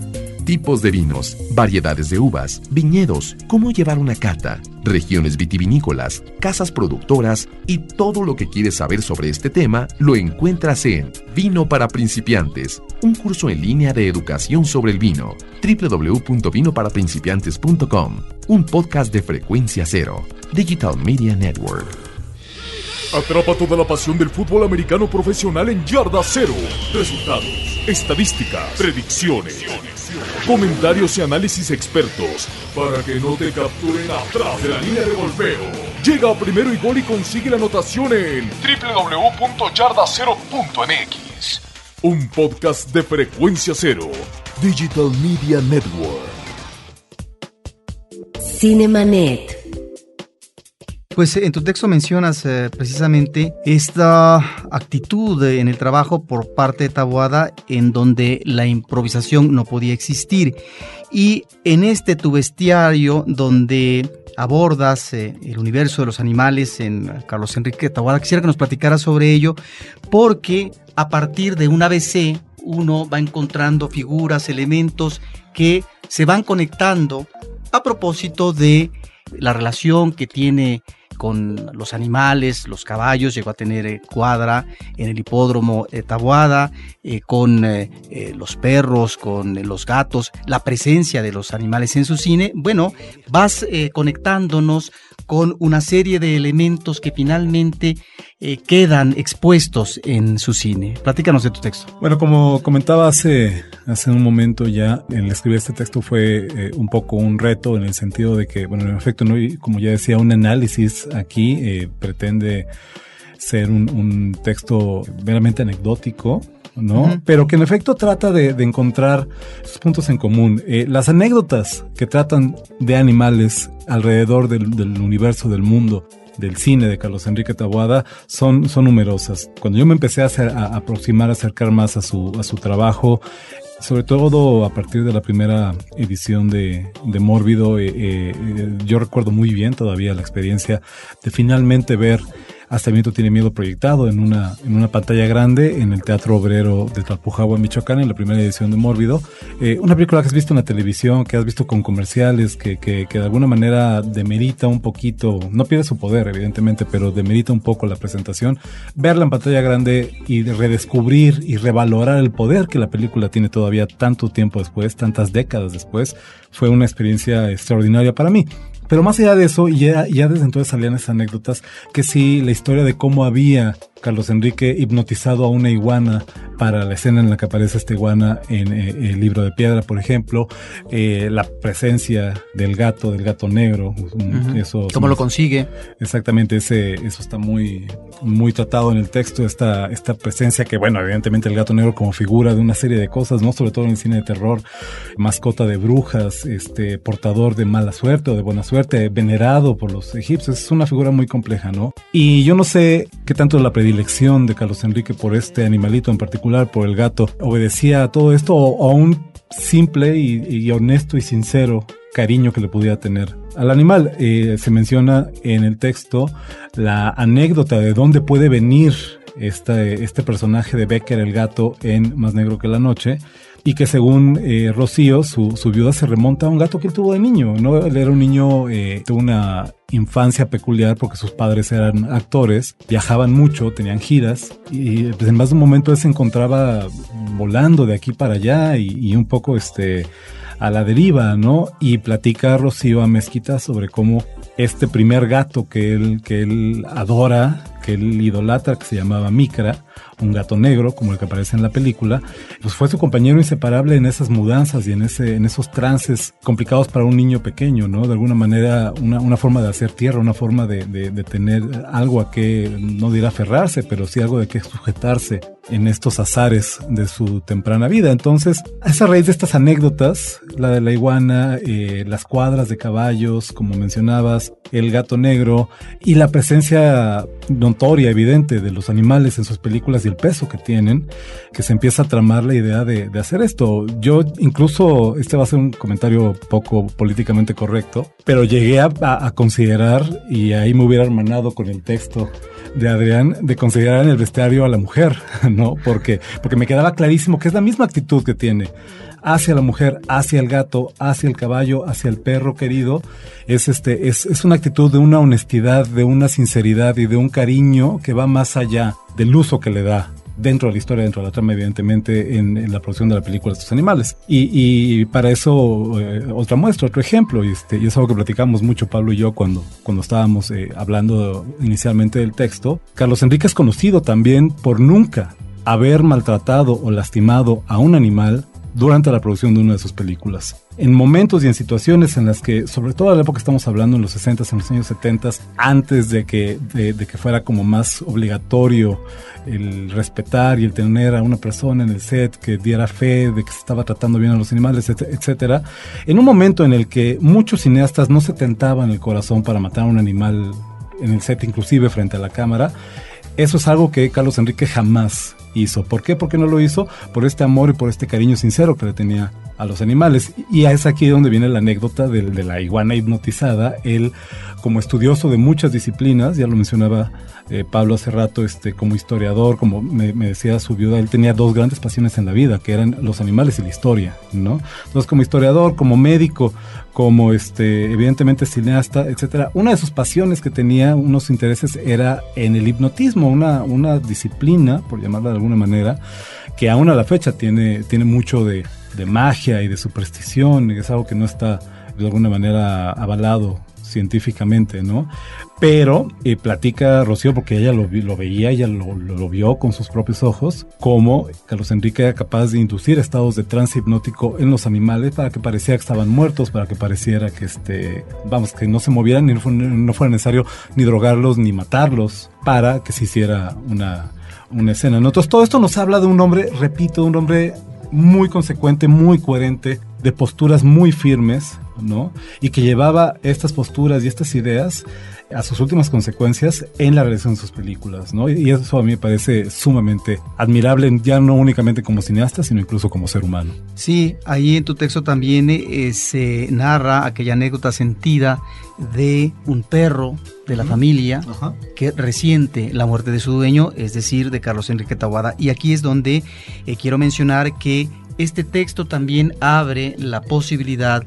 tipos de vinos, variedades de uvas, viñedos, cómo llevar una cata, regiones vitivinícolas, casas productoras y todo lo que quieres saber sobre este tema lo encuentras en Vino para principiantes, un curso en línea de educación sobre el vino. www.vinoparaprincipiantes.com, un podcast de frecuencia cero, Digital Media Network. Atrapa toda la pasión del fútbol americano profesional en Yarda Cero. Resultados, estadísticas, predicciones, comentarios y análisis expertos para que no te capturen atrás de la línea de golpeo. Llega primero y gol y consigue la anotación en www.yardacero.mx. Un podcast de frecuencia cero. Digital Media Network. Cinemanet. Pues en tu texto mencionas eh, precisamente esta actitud en el trabajo por parte de Taboada en donde la improvisación no podía existir. Y en este tu bestiario donde abordas eh, el universo de los animales en Carlos Enrique Taboada, quisiera que nos platicaras sobre ello porque a partir de un ABC uno va encontrando figuras, elementos que se van conectando a propósito de la relación que tiene con los animales, los caballos, llegó a tener eh, cuadra en el hipódromo de Tabuada, eh, con eh, los perros, con los gatos, la presencia de los animales en su cine. Bueno, vas conectándonos con una serie de elementos que finalmente quedan expuestos en su cine. Platícanos de tu texto. Bueno, como comentaba hace, hace un momento ya, el escribir este texto fue un poco un reto en el sentido de que, bueno, en efecto, no, como ya decía, un análisis aquí eh, pretende ser un, texto meramente anecdótico, ¿no? Pero que en efecto trata de, encontrar puntos en común. Eh, las anécdotas que tratan de animales alrededor del, universo, del mundo, del cine de Carlos Enrique Taboada son, son numerosas. Cuando yo me empecé a, hacer, a aproximar, a acercar más a su, a su trabajo, sobre todo a partir de la primera edición de, de Mórbido, eh, eh, yo recuerdo muy bien todavía la experiencia de finalmente ver hasta tiene miedo proyectado en una, en una pantalla grande en el Teatro Obrero de Tlalpujahua, Michoacán, en la primera edición de Mórbido. Eh, una película que has visto en la televisión, que has visto con comerciales, que, que, que de alguna manera demerita un poquito, no pierde su poder evidentemente, pero demerita un poco la presentación. Verla en pantalla grande y redescubrir y revalorar el poder que la película tiene todavía tanto tiempo después, tantas décadas después, fue una experiencia extraordinaria para mí. Pero más allá de eso, ya, ya desde entonces salían esas anécdotas, que sí, la historia de cómo había Carlos Enrique hipnotizado a una iguana para la escena en la que aparece esta iguana en eh, el libro de piedra, por ejemplo, eh, la presencia del gato, del gato negro, eso cómo lo consigue. Exactamente, ese, eso está muy, muy tratado en el texto, esta, esta presencia que, bueno, evidentemente el gato negro como figura de una serie de cosas, no sobre todo en el cine de terror, mascota de brujas, este, portador de mala suerte o de buena suerte, venerado por los egipcios, es una figura muy compleja, ¿no? Y yo no sé qué tanto la predicción elección de Carlos Enrique por este animalito en particular, por el gato, obedecía a todo esto o, a un simple y, honesto y sincero cariño que le pudiera tener al animal. Eh, se menciona en el texto la anécdota de dónde puede venir este personaje de Becker el gato en Más Negro que la Noche y que según eh, Rocío, su, su, viuda se remonta a un gato que él tuvo de niño, ¿no? Él era un niño, eh, tuvo una infancia peculiar porque sus padres eran actores, viajaban mucho, tenían giras y pues, en más de un momento él se encontraba volando de aquí para allá y, y un poco este a la deriva, ¿no? Y platica Rocío a Mezquita sobre cómo este primer gato que él, que él adora, que él idolatra, que se llamaba Micra, un gato negro, como el que aparece en la película, pues fue su compañero inseparable en esas mudanzas y en, ese, en esos trances complicados para un niño pequeño, ¿no? De alguna manera, una, una forma de hacer tierra, una forma de, de, tener algo a que, no dirá aferrarse, pero sí algo de que sujetarse en estos azares de su temprana vida. Entonces, a esa raíz de estas anécdotas, la de la iguana, eh, las cuadras de caballos, como mencionabas, el gato negro y la presencia notoria, evidente de los animales en sus películas y el peso que tienen, que se empieza a tramar la idea de, hacer esto. Yo incluso, este va a ser un comentario poco políticamente correcto, pero llegué a, a considerar, y ahí me hubiera hermanado con el texto de Adrián, de considerar en el vestuario a la mujer, ¿no? Porque, porque me quedaba clarísimo que es la misma actitud que tiene hacia la mujer, hacia el gato, hacia el caballo, hacia el perro querido, es este, es, es una actitud de una honestidad, de una sinceridad y de un cariño que va más allá del uso que le da dentro de la historia, dentro de la trama, evidentemente, en, la producción de la película de estos animales. Y, para eso, eh, otra muestra, otro ejemplo, y, este, y es algo que platicamos mucho Pablo y yo cuando, cuando estábamos eh, hablando inicialmente del texto. Carlos Enrique es conocido también por nunca haber maltratado o lastimado a un animal durante la producción de una de sus películas. En momentos y en situaciones en las que, sobre todo en la época estamos hablando, en los 60 en los años 70 antes de que, de, que fuera como más obligatorio el respetar y el tener a una persona en el set que diera fe de que se estaba tratando bien a los animales, etcétera, en un momento en el que muchos cineastas no se tentaban el corazón para matar a un animal en el set, inclusive frente a la cámara, eso es algo que Carlos Enrique jamás hizo. ¿Por qué? Porque no lo hizo por este amor y por este cariño sincero que le tenía a los animales. Y es aquí donde viene la anécdota de, de la iguana hipnotizada. Él, como estudioso de muchas disciplinas, ya lo mencionaba eh, Pablo hace rato, este, como historiador, como me, me, decía su viuda, él tenía dos grandes pasiones en la vida, que eran los animales y la historia, ¿no? Entonces, como historiador, como médico, como este, evidentemente cineasta, etcétera, una de sus pasiones que tenía, unos intereses, era en el hipnotismo, una, una disciplina, por llamarla de alguna manera, que aún a la fecha tiene, tiene mucho de, de magia y de superstición, es algo que no está de alguna manera avalado científicamente, ¿no? Pero eh, platica Rocío, porque ella lo, veía, ella lo, vio con sus propios ojos, cómo Carlos Enrique era capaz de inducir estados de trance hipnótico en los animales para que pareciera que estaban muertos, para que pareciera que, este, vamos, que no se movieran y no, fue, no fuera necesario ni drogarlos ni matarlos para que se hiciera una, una escena. Entonces todo esto nos habla de un hombre, repito, un hombre muy consecuente, muy coherente, de posturas muy firmes, ¿no? Y que llevaba estas posturas y estas ideas a sus últimas consecuencias en la realización de sus películas, ¿no? Y eso a mí me parece sumamente admirable, ya no únicamente como cineasta, sino incluso como ser humano. Sí, ahí en tu texto también eh, se narra aquella anécdota sentida de un perro de la familia que resiente la muerte de su dueño, es decir, de Carlos Enrique Tawada. Y aquí es donde eh, quiero mencionar que este texto también abre la posibilidad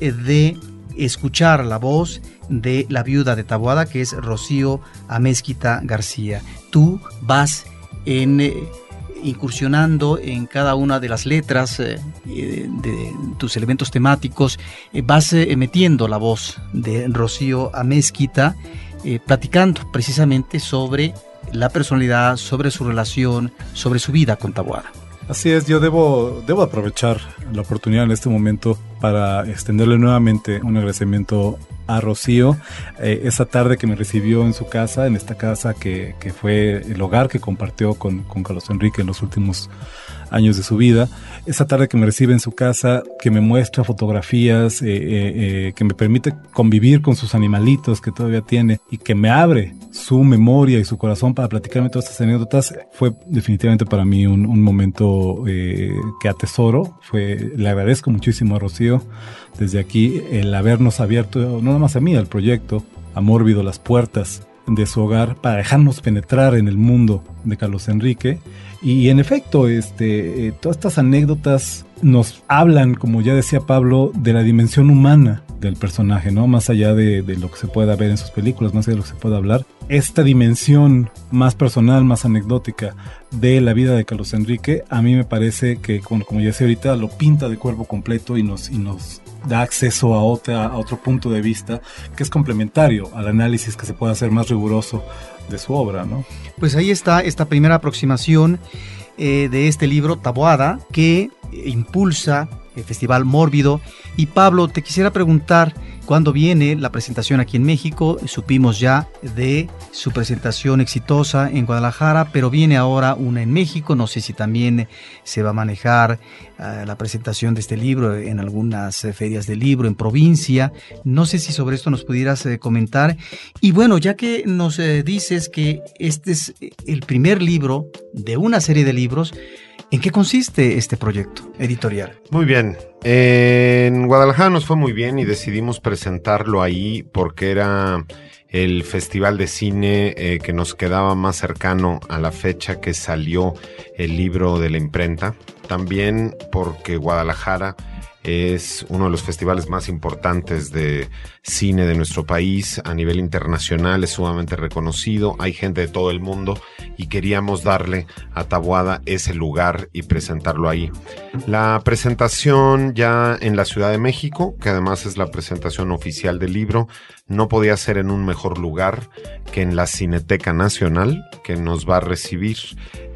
eh, de escuchar la voz de la viuda de Taboada, que es Rocío Amezquita García. Tú vas en, eh, incursionando en cada una de las letras eh, de, tus elementos temáticos, vas metiendo la voz de Rocío Amezquita, platicando precisamente sobre la personalidad, sobre su relación, sobre su vida con Taboada. Así es, yo debo, debo aprovechar la oportunidad en este momento para extenderle nuevamente un agradecimiento a Rocío eh, esa tarde que me recibió en su casa, en esta casa que, que fue el hogar que compartió con, con, Carlos Enrique en los últimos años de su vida. Esa tarde que me recibe en su casa, que me muestra fotografías, eh, eh, que me permite convivir con sus animalitos que todavía tiene y que me abre su memoria y su corazón para platicarme todas estas anécdotas, fue definitivamente para mí un, momento eh, que atesoro. Fue, le agradezco muchísimo a Rocío desde aquí el habernos abierto, no nada más a mí, al proyecto, a Mórbido, las puertas de su hogar para dejarnos penetrar en el mundo de Carlos Enrique. Y en efecto, este, eh, todas estas anécdotas nos hablan, como ya decía Pablo, de la dimensión humana del personaje, ¿no? Más allá de, lo que se pueda ver en sus películas, más allá de lo que se pueda hablar. Esta dimensión más personal, más anecdótica de la vida de Carlos Enrique, a mí me parece que, como, como ya decía ahorita, lo pinta de cuerpo completo y nos, y nos da acceso a, otra, a otro punto de vista que es complementario al análisis que se puede hacer más riguroso de su obra, ¿no? Pues ahí está esta primera aproximación eh, de este libro, Taboada, que impulsa el Festival Mórbido. Y Pablo, te quisiera preguntar, ¿cuándo viene la presentación aquí en México? Supimos ya de su presentación exitosa en Guadalajara, pero viene ahora una en México. No sé si también se va a manejar uh, la presentación de este libro en algunas eh, ferias de libro en provincia. No sé si sobre esto nos pudieras eh, comentar. Y bueno, ya que nos eh, dices que este es el primer libro de una serie de libros, ¿En qué consiste este proyecto editorial? Muy bien. En Guadalajara nos fue muy bien y decidimos presentarlo ahí porque era el festival de cine eh, que nos quedaba más cercano a la fecha que salió el libro de la imprenta. También porque Guadalajara es uno de los festivales más importantes de cine de nuestro país. A nivel internacional, es sumamente reconocido, hay gente de todo el mundo y queríamos darle a Tabuada ese lugar y presentarlo ahí. La presentación ya en la Ciudad de México, que además es la presentación oficial del libro, no podía ser en un mejor lugar que en la Cineteca Nacional, que nos va a recibir.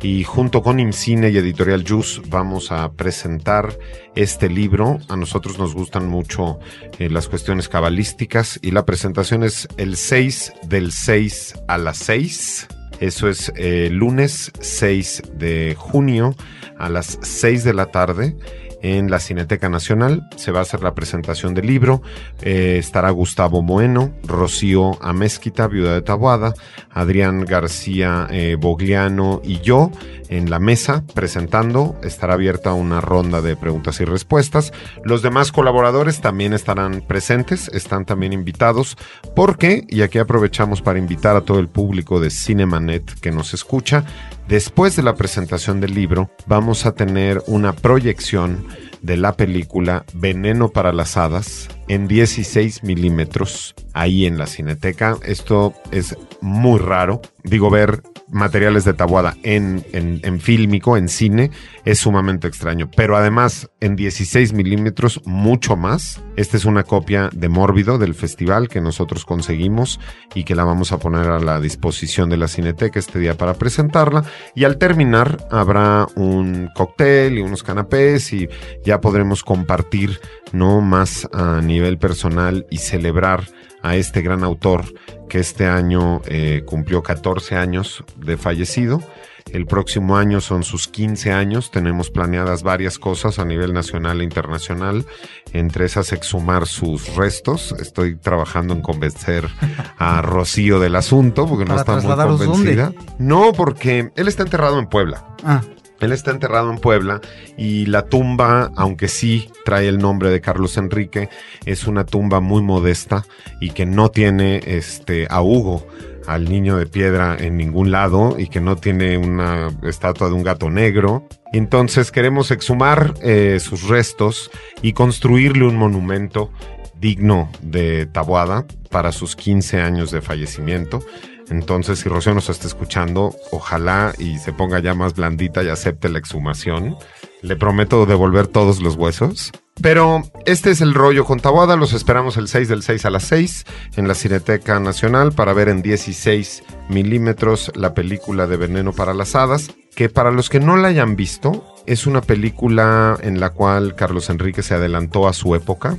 Y junto con IMCINE y Editorial Jus vamos a presentar este libro. A nosotros nos gustan mucho eh, las cuestiones cabalísticas y la presentación es el 6 del 6 a las 6. Eso es eh, lunes 6 de junio a las 6 de la tarde en la Cineteca Nacional. Se va a hacer la presentación del libro. Eh, estará Gustavo Moeno, Rocío Amezquita, viuda de Tabuada, Adrián García eh, Bogliano y yo en la mesa presentando. Estará abierta una ronda de preguntas y respuestas. Los demás colaboradores también estarán presentes, están también invitados, porque, y aquí aprovechamos para invitar a todo el público de Cinemanet que nos escucha, después de la presentación del libro vamos a tener una proyección de la película Veneno para las Hadas en 16 milímetros ahí en la cineteca. Esto es muy raro. Digo, ver materiales de Tabuada en, en, en fílmico, en cine, es sumamente extraño. Pero además, en 16 milímetros, mucho más. Esta es una copia de Mórbido del festival que nosotros conseguimos y que la vamos a poner a la disposición de la Cineteca este día para presentarla. Y al terminar, habrá un cóctel y unos canapés y ya podremos compartir, ¿no? Más a nivel personal y celebrar a este gran autor que este año eh, cumplió 14 años de fallecido. El próximo año son sus 15 años. Tenemos planeadas varias cosas a nivel nacional e internacional. Entre esas, exhumar sus restos. Estoy trabajando en convencer a Rocío del asunto porque no está muy convencida. ¿dónde? No, porque él está enterrado en Puebla. Ah. Él está enterrado en Puebla y la tumba, aunque sí trae el nombre de Carlos Enrique, es una tumba muy modesta y que no tiene este a Hugo, al niño de piedra en ningún lado y que no tiene una estatua de un gato negro. Entonces queremos exhumar eh, sus restos y construirle un monumento digno de Tabuada para sus 15 años de fallecimiento. Entonces, si Rocío nos está escuchando, ojalá y se ponga ya más blandita y acepte la exhumación. Le prometo devolver todos los huesos. Pero este es el rollo con Tabuada. Los esperamos el 6 del 6 a las 6 en la Cineteca Nacional para ver en 16 milímetros la película de Veneno para las Hadas. Que para los que no la hayan visto, es una película en la cual Carlos Enrique se adelantó a su época.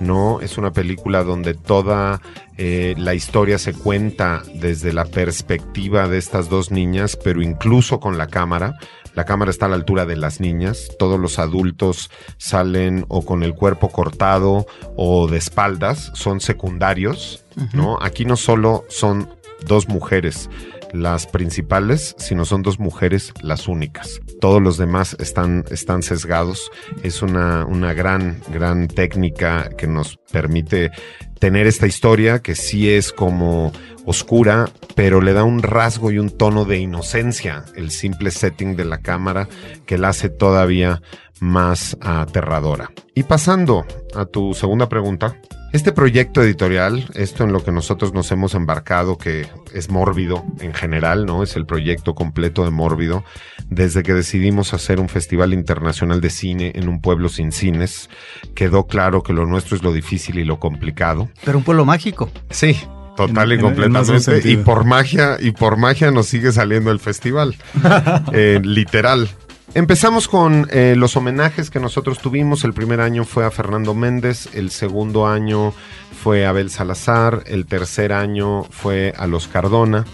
No, es una película donde toda eh, la historia se cuenta desde la perspectiva de estas dos niñas, pero incluso con la cámara. La cámara está a la altura de las niñas. Todos los adultos salen o con el cuerpo cortado o de espaldas. Son secundarios, ¿no? Aquí no solo son dos mujeres las principales, sino son dos mujeres las únicas. Todos los demás están, están sesgados. Es una, una gran, gran técnica que nos permite tener esta historia que sí es como oscura, pero le da un rasgo y un tono de inocencia, el simple setting de la cámara que la hace todavía más aterradora. Y pasando a tu segunda pregunta, este proyecto editorial, esto en lo que nosotros nos hemos embarcado, que es Mórbido en general, ¿no? Es el proyecto completo de Mórbido, desde que decidimos hacer un festival internacional de cine en un pueblo sin cines, quedó claro que lo nuestro es lo difícil y lo complicado. Pero un pueblo mágico. Sí, Total y completamente. Y por magia, y por magia nos sigue saliendo el festival. eh, literal. Empezamos con eh, los homenajes que nosotros tuvimos. El primer año fue a Fernando Méndez, el segundo año fue a Abel Salazar, el tercer año fue a Los Cardona.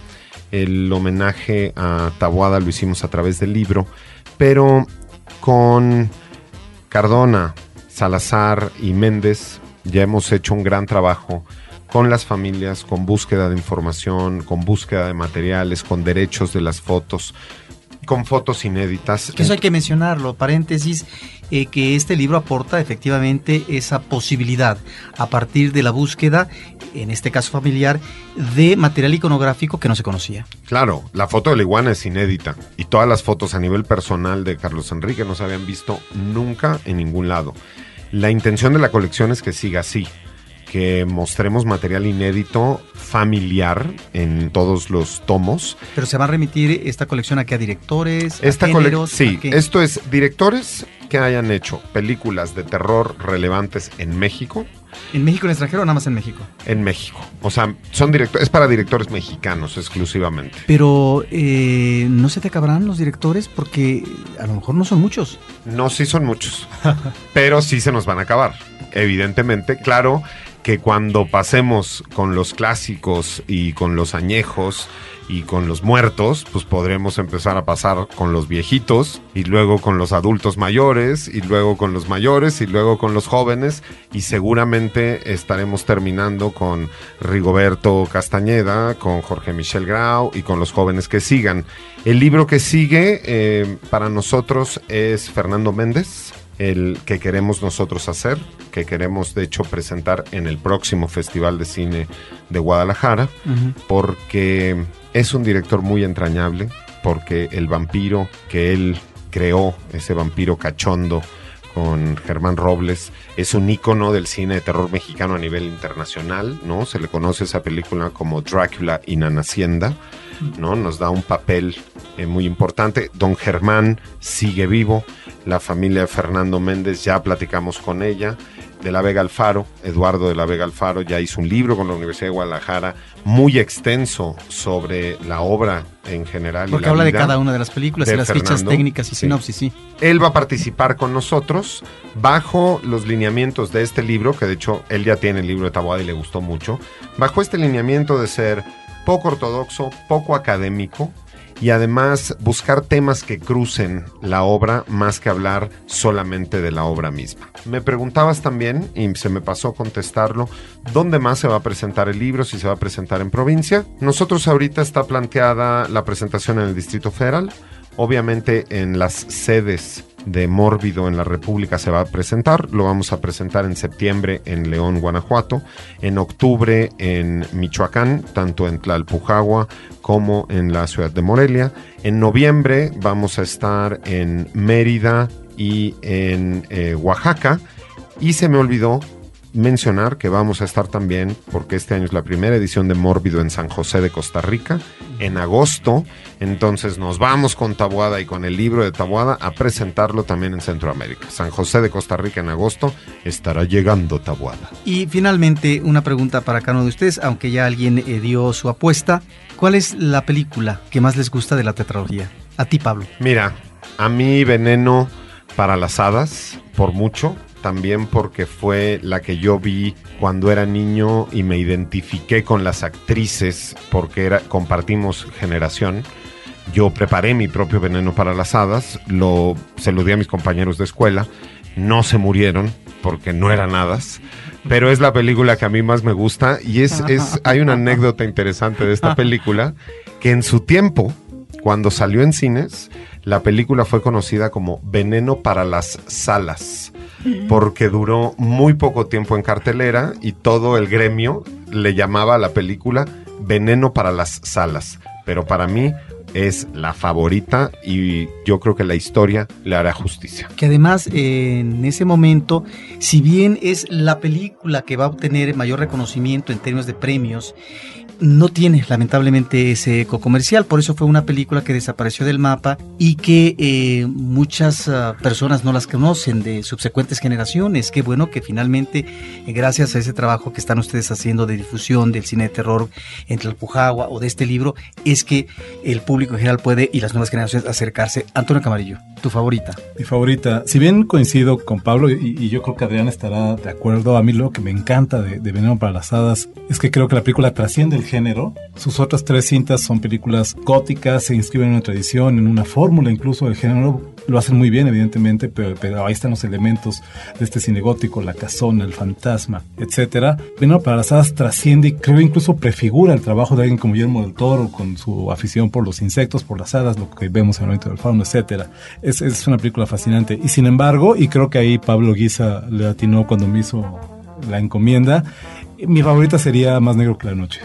El homenaje a Tabuada lo hicimos a través del libro, pero con Cardona, Salazar y Méndez ya hemos hecho un gran trabajo con las familias, con búsqueda de información, con búsqueda de materiales, con derechos de las fotos, con fotos inéditas. Que eso hay que mencionarlo, paréntesis, eh, que este libro aporta efectivamente esa posibilidad a partir de la búsqueda, en este caso familiar, de material iconográfico que no se conocía. Claro, la foto de la iguana es inédita y todas las fotos a nivel personal de Carlos Enrique no se habían visto nunca en ningún lado. La intención de la colección es que siga así, que mostremos material inédito familiar en todos los tomos. Pero se va a remitir esta colección a qué a directores, esta a géneros, sí, esto es directores que hayan hecho películas de terror relevantes en México. ¿En México, en extranjero o nada más en México? En México. O sea, son directores, es para directores mexicanos exclusivamente. Pero eh, no se te acabarán los directores porque a lo mejor no son muchos. No, sí son muchos. pero sí se nos van a acabar. Evidentemente, claro, que cuando pasemos con los clásicos y con los añejos y con los muertos, pues podremos empezar a pasar con los viejitos y luego con los adultos mayores y luego con los mayores y luego con los jóvenes y seguramente estaremos terminando con Rigoberto Castañeda, con Jorge Michel Grau y con los jóvenes que sigan. El libro que sigue eh, para nosotros es Fernando Méndez el que queremos nosotros hacer, que queremos de hecho presentar en el próximo Festival de Cine de Guadalajara, porque es un director muy entrañable, porque el vampiro que él creó, ese vampiro cachondo con Germán Robles, es un ícono del cine de terror mexicano a nivel internacional, ¿no? Se le conoce esa película como Drácula in an Hacienda, ¿no? Nos da un papel eh, muy importante. Don Germán sigue vivo, la familia de Fernando Méndez ya platicamos con ella, de la Vega Alfaro, Eduardo de la Vega Alfaro ya hizo un libro con la Universidad de Guadalajara muy extenso sobre la obra en general. Porque habla de cada una de las películas y las fichas técnicas y sinopsis, sí. Él va a participar con nosotros bajo los lineamientos de este libro, que de hecho él ya tiene el libro de Taboada y le gustó mucho, bajo este lineamiento de ser poco ortodoxo, poco académico, y además buscar temas que crucen la obra más que hablar solamente de la obra misma. Me preguntabas también, y se me pasó contestarlo, ¿dónde más se va a presentar el libro? Si se va a presentar en provincia. Nosotros ahorita está planteada la presentación en el Distrito Federal, obviamente en las sedes de Mórbido en la República se va a presentar. Lo vamos a presentar en septiembre en León, Guanajuato, en octubre en Michoacán, tanto en Tlalpujagua como en la ciudad de Morelia. En noviembre vamos a estar en Mérida y en eh, Oaxaca. Y se me olvidó mencionar que vamos a estar también, porque este año es la primera edición de Mórbido en San José de Costa Rica, en agosto. Entonces nos vamos con Tabuada y con el libro de Tabuada a presentarlo también en Centroamérica. San José de Costa Rica en agosto estará llegando Tabuada. Y finalmente, una pregunta para cada uno de ustedes, aunque ya alguien eh, dio su apuesta. ¿Cuál es la película que más les gusta de la tetralogía? A ti, Pablo. Mira, a mí Veneno para las Hadas, por mucho también porque fue la que yo vi cuando era niño y me identifiqué con las actrices porque era, compartimos generación. Yo preparé mi propio veneno para las hadas, lo, se lo di a mis compañeros de escuela, no se murieron porque no eran hadas, pero es la película que a mí más me gusta y es, es hay una anécdota interesante de esta película que en su tiempo, cuando salió en cines, la película fue conocida como Veneno para las Salas porque duró muy poco tiempo en cartelera y todo el gremio le llamaba a la película Veneno para las Salas. Pero para mí es la favorita y yo creo que la historia le hará justicia. Que además en ese momento, si bien es la película que va a obtener mayor reconocimiento en términos de premios, no tiene lamentablemente ese eco comercial, por eso fue una película que desapareció del mapa y que eh, muchas ah, personas no las conocen de subsecuentes generaciones. Qué bueno que finalmente, eh, gracias a ese trabajo que están ustedes haciendo de difusión del cine de terror entre el Pujagua o de este libro, es que el público en general puede y las nuevas generaciones acercarse. Antonio Camarillo, tu favorita. Mi favorita, si bien coincido con Pablo y, yo creo que Adrián estará de acuerdo, a mí lo que me encanta de, de Veneno para las Hadas es que creo que la película trasciende el género. Sus otras tres cintas son películas góticas, se inscriben en una tradición, en una fórmula incluso del género. Lo hacen muy bien, evidentemente, pero, pero ahí están los elementos de este cine gótico, la casona, el fantasma, etcétera. Veneno para las hadas trasciende y creo incluso prefigura el trabajo de alguien como Guillermo del Toro, con su afición por los insectos, por las hadas, lo que vemos en el momento del fauno, etcétera. Es, es una película fascinante. Y sin embargo, y creo que ahí Pablo Guisa le atinó cuando me hizo la encomienda, mi favorita sería Más Negro que la Noche.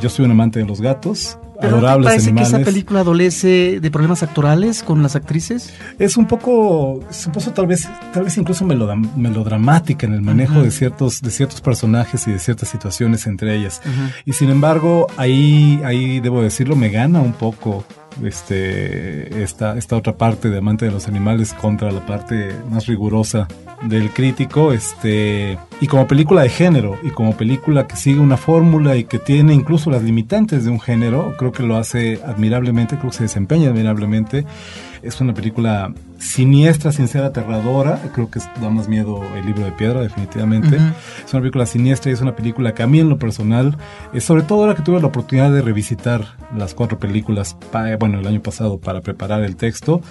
yo soy un amante de los gatos. ¿Pero adorables ¿te parece que esa película adolece de problemas actorales con las actrices? Es un poco, supuesto tal vez, tal vez incluso melodramática en el manejo de ciertos, de ciertos personajes y de ciertas situaciones entre ellas. Y sin embargo, ahí, ahí debo decirlo, me gana un poco este, esta, esta otra parte de amante de los animales contra la parte más rigurosa del crítico, este, y como película de género, y como película que sigue una fórmula y que tiene incluso las limitantes de un género, creo que lo hace admirablemente, creo que se desempeña admirablemente. Es una película siniestra sin ser aterradora. Creo que da más miedo el libro de piedra, definitivamente. Es una película siniestra y es una película que a mí en lo personal, es sobre todo ahora que tuve la oportunidad de revisitar las cuatro películas, bueno, el año pasado para preparar el texto,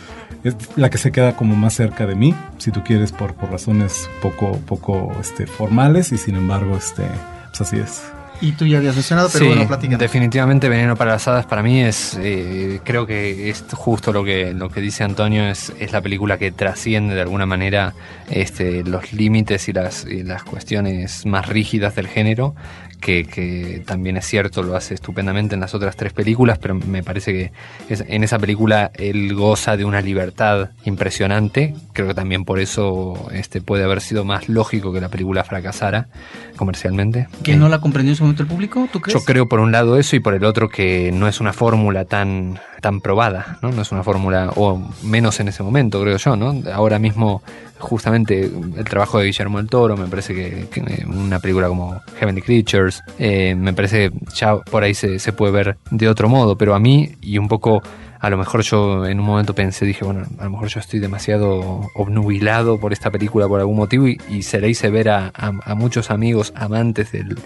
es la que se queda como más cerca de mí, si tú quieres, por, por razones poco, poco este, formales y sin embargo, este, pues así es. Y tú ya habías mencionado, pero bueno, platicando. Definitivamente Veneno para las Hadas para mí es, eh, creo que es justo lo que, lo que dice Antonio, es, es la película que trasciende de alguna manera este, los límites y las, y las cuestiones más rígidas del género que, también es cierto, lo hace estupendamente en las otras tres películas, pero me parece que en esa película él goza de una libertad impresionante. Creo que también por eso este puede haber sido más lógico que la película fracasara comercialmente. ¿Que no la comprendió en ese momento el público? ¿tú crees? Yo creo por un lado eso y por el otro que no es una fórmula tan tan probada, ¿no? No es una fórmula, o menos en ese momento, creo yo, ¿no? Ahora mismo justamente el trabajo de Guillermo del Toro, me parece que, una película como Heavenly Eh, me parece ya por ahí se, puede ver de otro modo, pero a mí y un poco a lo mejor yo en un momento pensé, dije, bueno, a lo mejor yo estoy demasiado obnubilado por esta película por algún motivo y, se le hice ver a, a, muchos amigos amantes del,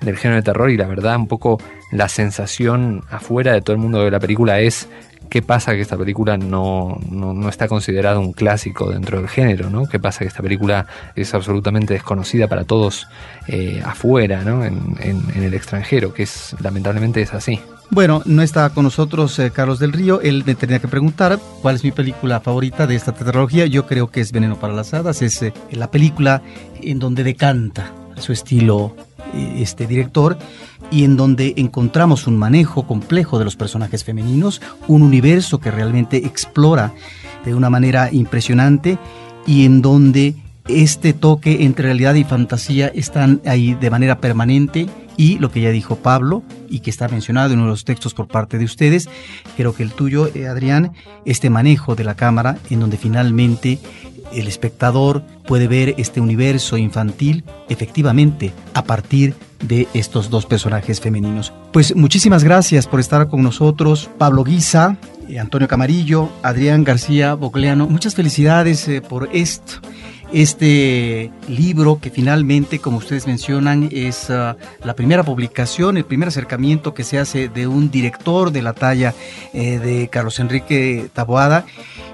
del, género de terror y la verdad un poco la sensación afuera de todo el mundo de la película es ¿Qué pasa que esta película no, no, está considerada un clásico dentro del género? ¿no? ¿Qué pasa que esta película es absolutamente desconocida para todos eh, afuera, ¿no? En, en, el extranjero? Que es lamentablemente es así. Bueno, no está con nosotros eh, Carlos del Río. Él me tenía que preguntar cuál es mi película favorita de esta tetralogía. Yo creo que es Veneno para las Hadas. Es eh, la película en donde decanta su estilo este director y en donde encontramos un manejo complejo de los personajes femeninos, un universo que realmente explora de una manera impresionante y en donde este toque entre realidad y fantasía están ahí de manera permanente y lo que ya dijo Pablo y que está mencionado en uno de los textos por parte de ustedes, creo que el tuyo, eh, Adrián, este manejo de la cámara en donde finalmente el espectador puede ver este universo infantil efectivamente a partir de estos dos personajes femeninos. Pues muchísimas gracias por estar con nosotros, Pablo Guisa, eh, Antonio Camarillo, Adrián García Bocleano. Muchas felicidades eh, por esto este libro que finalmente, como ustedes mencionan, es ah, la primera publicación, el primer acercamiento que se hace de un director de la talla eh, de Carlos Enrique Taboada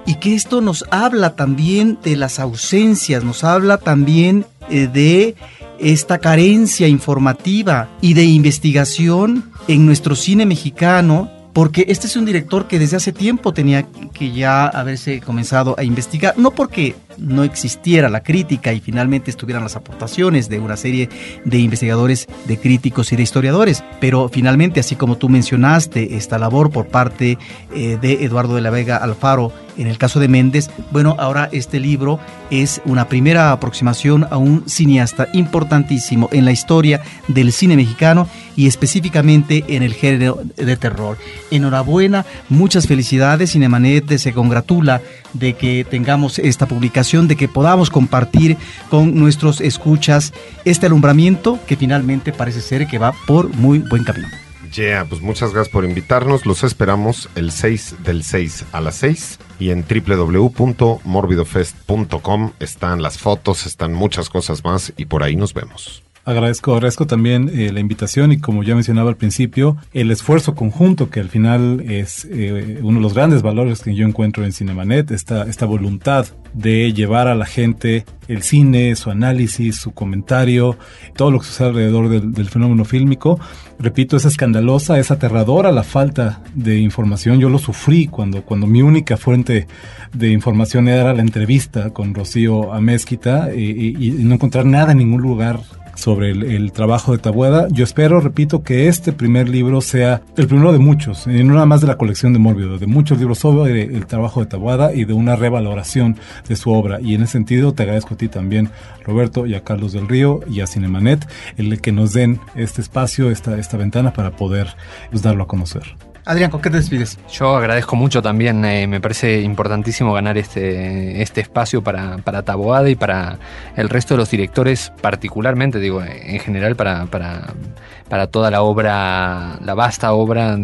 y que esto nos habla también de las ausencias, nos habla también eh, de esta carencia informativa y de investigación en nuestro cine mexicano porque este es un director que desde hace tiempo tenía que ya haberse comenzado a investigar, no porque no existiera la crítica y finalmente estuvieran las aportaciones de una serie de investigadores, de críticos y de historiadores, pero finalmente, así como tú mencionaste, esta labor por parte eh, de Eduardo de la Vega Alfaro en el caso de Méndez, bueno, ahora este libro es una primera aproximación a un cineasta importantísimo en la historia del cine mexicano y específicamente en el género de terror. Enhorabuena, muchas felicidades. Cinemanet se congratula de que tengamos esta publicación, de que podamos compartir con nuestros escuchas este alumbramiento que finalmente parece ser que va por muy buen camino. Yeah, pues muchas gracias por invitarnos. Los esperamos el 6 del 6 a las 6 y en www.morbidofest.com están las fotos, están muchas cosas más y por ahí nos vemos. Agradezco, agradezco también eh, la invitación y como ya mencionaba al principio, el esfuerzo conjunto que al final es eh, uno de los grandes valores que yo encuentro en Cinemanet, esta, esta voluntad de llevar a la gente el cine, su análisis, su comentario, todo lo que sucede alrededor del, fenómeno fílmico. Repito, es escandalosa, es aterradora la falta de información. Yo lo sufrí cuando, cuando mi única fuente de información era la entrevista con Rocío Amezquita y, y no encontrar nada en ningún lugar sobre el, trabajo de Tabuada. Yo espero, repito, que este primer libro sea el primero de muchos, y no nada más de la colección de Mórbido, de muchos libros sobre el trabajo de Tabuada y de una revaloración de su obra. Y en ese sentido te agradezco a ti también, Roberto, y a Carlos del Río y a Cinemanet, el que nos den este espacio, esta, esta ventana para poder darlo a conocer. Adrián, ¿con qué te despides? Yo agradezco mucho también, eh, me parece importantísimo ganar este, este espacio para, para Taboada y para el resto de los directores, particularmente, digo, en general para, para, toda la obra, la vasta obra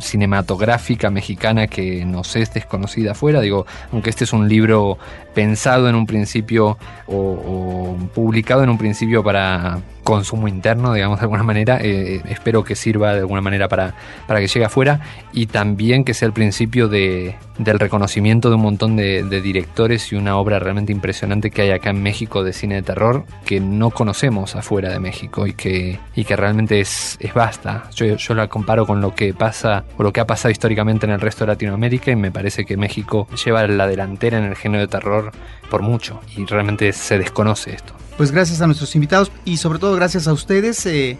cinematográfica mexicana que nos es desconocida afuera. Digo, aunque este es un libro pensado en un principio o, publicado en un principio para consumo interno, digamos de alguna manera, eh, eh, espero que sirva de alguna manera para, para que llegue afuera y también que sea el principio de, del reconocimiento de un montón de, directores y una obra realmente impresionante que hay acá en México de cine de terror que no conocemos afuera de México y que, y que realmente es, es vasta. Yo, yo la comparo con lo que pasa o lo que ha pasado históricamente en el resto de Latinoamérica y me parece que México lleva la delantera en el género de terror por mucho y realmente se desconoce esto. Pues gracias a nuestros invitados y sobre todo gracias a ustedes. Eh,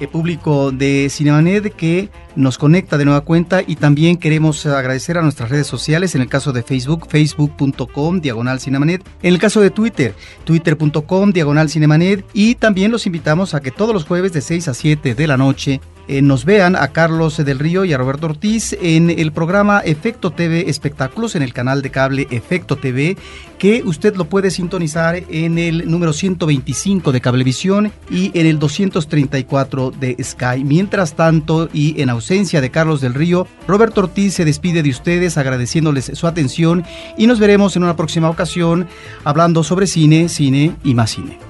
el público de Cinemanet que nos conecta de nueva cuenta y también queremos agradecer a nuestras redes sociales, en el caso de Facebook, facebook.com, diagonal Cinemanet, en el caso de Twitter, twitter.com, diagonal Cinemanet y también los invitamos a que todos los jueves de 6 a 7 de la noche eh, nos vean a Carlos del Río y a Roberto Ortiz en el programa Efecto TV Espectáculos en el canal de cable Efecto TV, que usted lo puede sintonizar en el número 125 de Cablevisión y en el 234 de Sky. Mientras tanto, y en ausencia de Carlos del Río, Roberto Ortiz se despide de ustedes agradeciéndoles su atención y nos veremos en una próxima ocasión hablando sobre cine, cine y más cine.